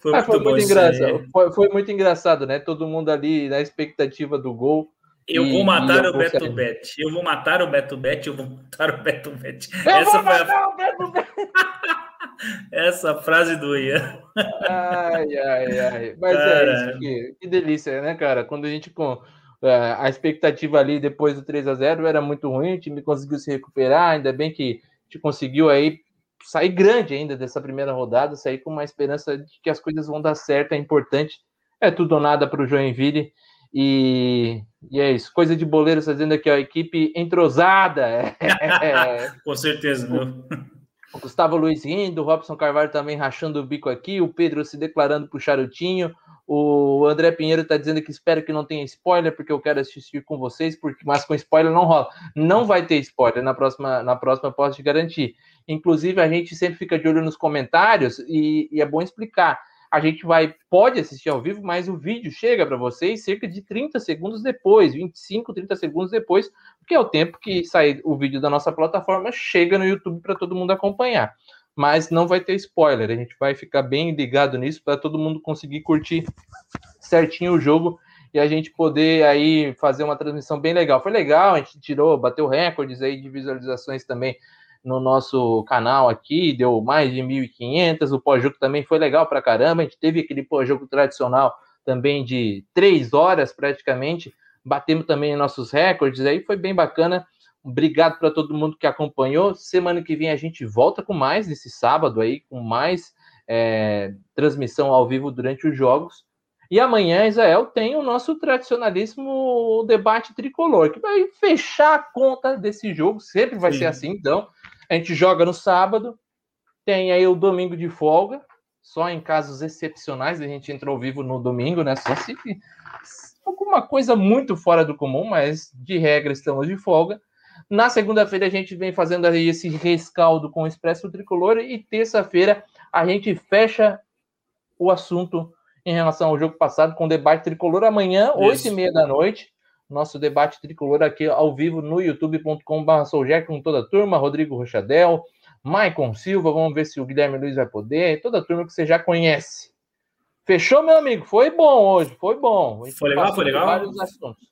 Foi, muito, foi muito engraçado. Foi, foi, muito engraçado, né? Todo mundo ali na expectativa do gol. Eu e, vou matar o Beto Bet. Eu vou matar o Beto Bet. Eu vou matar o Beto Bet. Eu Essa foi a... o Beto Bet. Essa frase do Ian. Ai, ai, ai. Mas cara... é isso que, que delícia, né, cara? Quando a gente com é, a expectativa ali depois do 3 a 0 era muito ruim, o time conseguiu se recuperar, ainda bem que gente conseguiu aí sair grande ainda dessa primeira rodada, sair com uma esperança de que as coisas vão dar certo, é importante. É tudo ou nada para o Joinville. E, e é isso. Coisa de boleiro fazendo aqui, ó, equipe entrosada. com certeza, meu. O Gustavo Luiz rindo, o Robson Carvalho também rachando o bico aqui, o Pedro se declarando pro charutinho, o André Pinheiro está dizendo que espero que não tenha spoiler, porque eu quero assistir com vocês, porque mas com spoiler não rola. Não vai ter spoiler na próxima, na próxima posso te garantir. Inclusive, a gente sempre fica de olho nos comentários e, e é bom explicar. A gente vai, pode assistir ao vivo, mas o vídeo chega para vocês cerca de 30 segundos depois, 25, 30 segundos depois, porque é o tempo que sai o vídeo da nossa plataforma, chega no YouTube para todo mundo acompanhar mas não vai ter spoiler. A gente vai ficar bem ligado nisso para todo mundo conseguir curtir certinho o jogo e a gente poder aí fazer uma transmissão bem legal. Foi legal, a gente tirou, bateu recordes aí de visualizações também no nosso canal aqui, deu mais de 1.500. O pós-jogo também foi legal para caramba. A gente teve aquele pós-jogo tradicional também de três horas praticamente. Batemos também nossos recordes aí, foi bem bacana. Obrigado para todo mundo que acompanhou. Semana que vem a gente volta com mais nesse sábado aí, com mais é, transmissão ao vivo durante os jogos. E amanhã, Israel, tem o nosso tradicionalíssimo debate tricolor, que vai fechar a conta desse jogo. Sempre vai Sim. ser assim, então. A gente joga no sábado, tem aí o domingo de folga, só em casos excepcionais a gente entra ao vivo no domingo, né? Só se alguma coisa muito fora do comum, mas de regra estamos de folga. Na segunda-feira a gente vem fazendo aí esse rescaldo com o Expresso Tricolor e terça-feira a gente fecha o assunto em relação ao jogo passado com o debate tricolor amanhã, oito e meia da noite. Nosso debate tricolor aqui ao vivo no youtube.com.br com toda a turma, Rodrigo Rochadel, Maicon Silva, vamos ver se o Guilherme Luiz vai poder, toda a turma que você já conhece. Fechou, meu amigo? Foi bom hoje, foi bom. Foi legal, foi legal. Vários assuntos.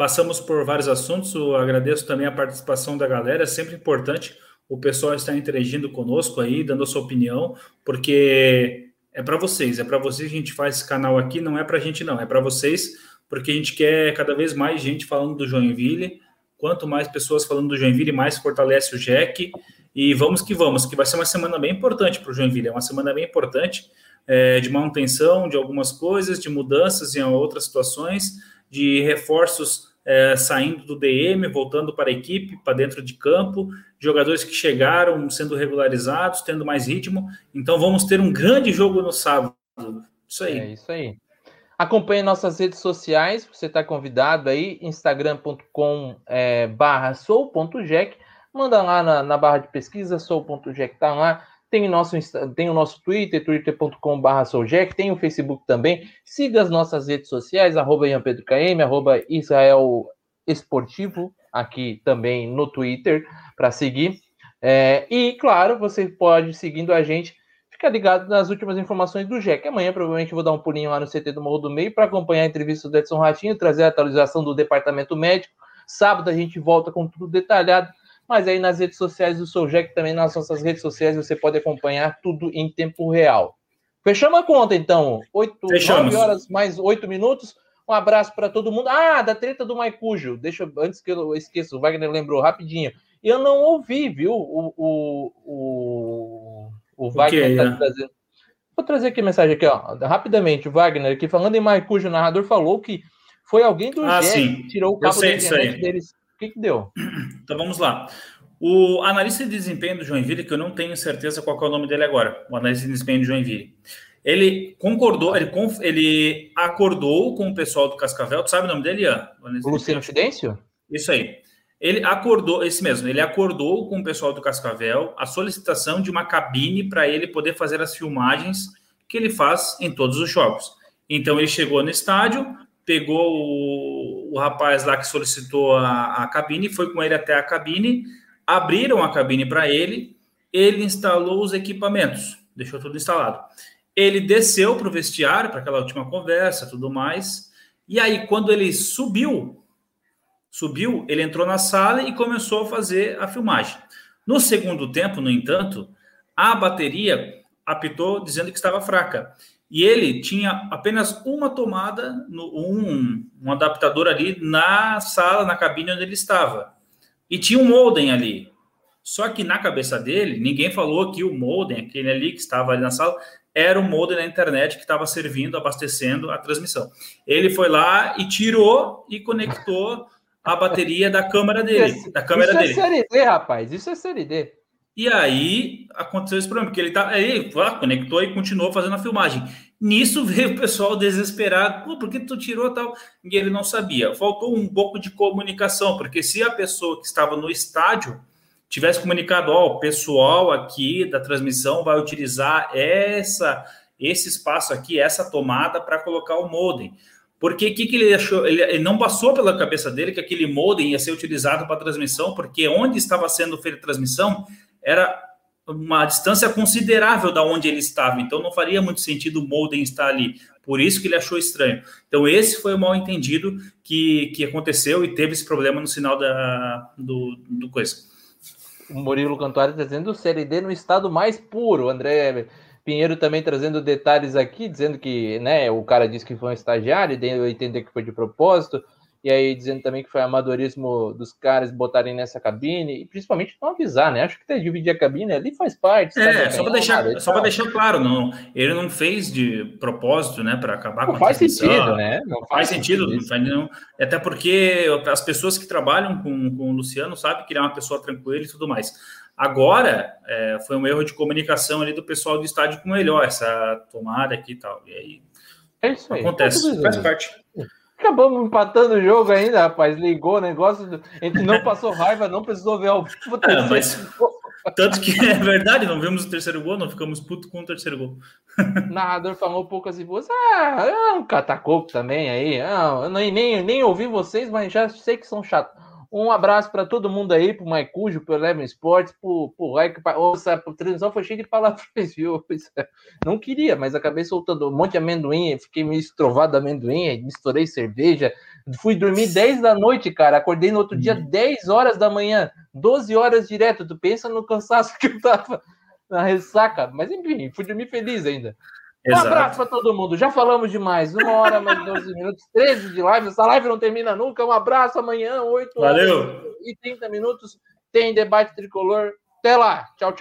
Passamos por vários assuntos, eu agradeço também a participação da galera, é sempre importante o pessoal estar interagindo conosco aí, dando a sua opinião, porque é para vocês, é para vocês que a gente faz esse canal aqui, não é para a gente não, é para vocês, porque a gente quer cada vez mais gente falando do Joinville, quanto mais pessoas falando do Joinville, mais fortalece o Jack, e vamos que vamos, que vai ser uma semana bem importante para o Joinville, é uma semana bem importante, é, de manutenção de algumas coisas, de mudanças em outras situações, de reforços é, saindo do DM, voltando para a equipe, para dentro de campo, jogadores que chegaram sendo regularizados, tendo mais ritmo. Então vamos ter um grande jogo no sábado. Isso aí. É isso aí. Acompanhe nossas redes sociais, você está convidado aí, instagram.com é, barra sou.jack, manda lá na, na, barra de pesquisa, sou.jack está lá, tem o nosso, tem o nosso Twitter, twitter.com.br tem o Facebook também. Siga as nossas redes sociais, arroba IanPedroKM, arroba Israel Esportivo, aqui também no Twitter, para seguir. É, e, claro, você pode, seguindo a gente, ficar ligado nas últimas informações do Jack. Amanhã, provavelmente, vou dar um pulinho lá no CT do Morro do Meio para acompanhar a entrevista do Edson Ratinho, trazer a atualização do departamento médico. Sábado a gente volta com tudo detalhado mas aí nas redes sociais do Soljec, também nas nossas redes sociais, você pode acompanhar tudo em tempo real. Fechamos a conta, então. 8, Fechamos. 9 horas mais 8 minutos. Um abraço para todo mundo. Ah, da treta do Maicujo. Deixa antes que eu esqueça, o Wagner lembrou rapidinho. Eu não ouvi, viu? O, o, o, o Wagner está trazendo. Vou trazer aqui a mensagem aqui, ó. Rapidamente, o Wagner aqui falando em Maicujo, o narrador falou que foi alguém do ah, que tirou o cabo da internet deles que, que deu? Então vamos lá. O analista de desempenho do Joinville, que eu não tenho certeza qual é o nome dele agora, o analista de desempenho do Joinville, Ele concordou, ele, conf, ele acordou com o pessoal do Cascavel. Tu sabe o nome dele, Ian? O Luciano Fidêncio? Isso aí. Ele acordou, esse mesmo, ele acordou com o pessoal do Cascavel a solicitação de uma cabine para ele poder fazer as filmagens que ele faz em todos os jogos. Então ele chegou no estádio, pegou o, o rapaz lá que solicitou a, a cabine, foi com ele até a cabine, abriram a cabine para ele, ele instalou os equipamentos, deixou tudo instalado. Ele desceu para o vestiário, para aquela última conversa, tudo mais. E aí, quando ele subiu Subiu, ele entrou na sala e começou a fazer a filmagem. No segundo tempo, no entanto, a bateria apitou dizendo que estava fraca. E ele tinha apenas uma tomada, um, um adaptador ali na sala, na cabine onde ele estava. E tinha um modem ali. Só que na cabeça dele, ninguém falou que o modem, aquele ali que estava ali na sala, era o modem da internet que estava servindo, abastecendo a transmissão. Ele foi lá e tirou e conectou a bateria da câmera dele. Isso, da câmera isso dele. é série D, rapaz. Isso é série D. E aí aconteceu esse problema, porque ele tá aí, lá, conectou e continuou fazendo a filmagem. Nisso veio o pessoal desesperado, Pô, por que tu tirou tal? E ele não sabia. Faltou um pouco de comunicação, porque se a pessoa que estava no estádio tivesse comunicado, ó, oh, o pessoal aqui da transmissão vai utilizar essa esse espaço aqui, essa tomada para colocar o modem. Porque o que, que ele achou? Ele, ele, não passou pela cabeça dele que aquele modem ia ser utilizado para transmissão, porque onde estava sendo feita a transmissão era uma distância considerável da onde ele estava, então não faria muito sentido o modem estar ali. Por isso que ele achou estranho. Então, esse foi o mal entendido que, que aconteceu e teve esse problema no sinal da, do, do coisa. O Murilo Cantuário está dizendo o Série D no estado mais puro, André. Pinheiro também trazendo detalhes aqui, dizendo que né, o cara disse que foi um estagiário, e eu entender que foi de propósito, e aí dizendo também que foi amadorismo dos caras botarem nessa cabine, e principalmente não avisar, né? Acho que ter dividir a cabine ali faz parte. É, só para deixar, só deixar claro, não, ele não fez de propósito, né, para acabar não com a faz sentido, né? Não faz, faz sentido, não faz, não, até porque as pessoas que trabalham com, com o Luciano sabem que ele é uma pessoa tranquila e tudo mais. Agora, é, foi um erro de comunicação ali do pessoal do estádio com ele, ó, essa tomada aqui e tal. E aí, é isso aí. acontece, tá faz parte. Acabamos empatando o jogo ainda, rapaz. Ligou o negócio. Do... A gente não passou raiva, não precisou ver ao vivo. É, mas... Tanto que é verdade, não vimos o terceiro gol, não ficamos putos com o terceiro gol. narrador falou poucas e boas. Ah, é um catacoco também aí. Ah, eu nem, nem, nem ouvi vocês, mas já sei que são chatos. Um abraço para todo mundo aí, pro Maicujo, pro Eleven Sports, pro, pro Raik. Ouça, a transmissão foi cheia de palavrões, viu? Não queria, mas acabei soltando um monte de amendoim, fiquei meio estrovado de amendoim, misturei cerveja. Fui dormir 10 da noite, cara. Acordei no outro dia 10 uhum. horas da manhã, 12 horas direto. Tu pensa no cansaço que eu tava na ressaca. Mas enfim, fui dormir feliz ainda. Um abraço para todo mundo. Já falamos demais. Uma hora, mais 12 minutos, 13 de live. Essa live não termina nunca. Um abraço amanhã, 8 Valeu. e 30 minutos. Tem debate tricolor. Até lá. Tchau, tchau.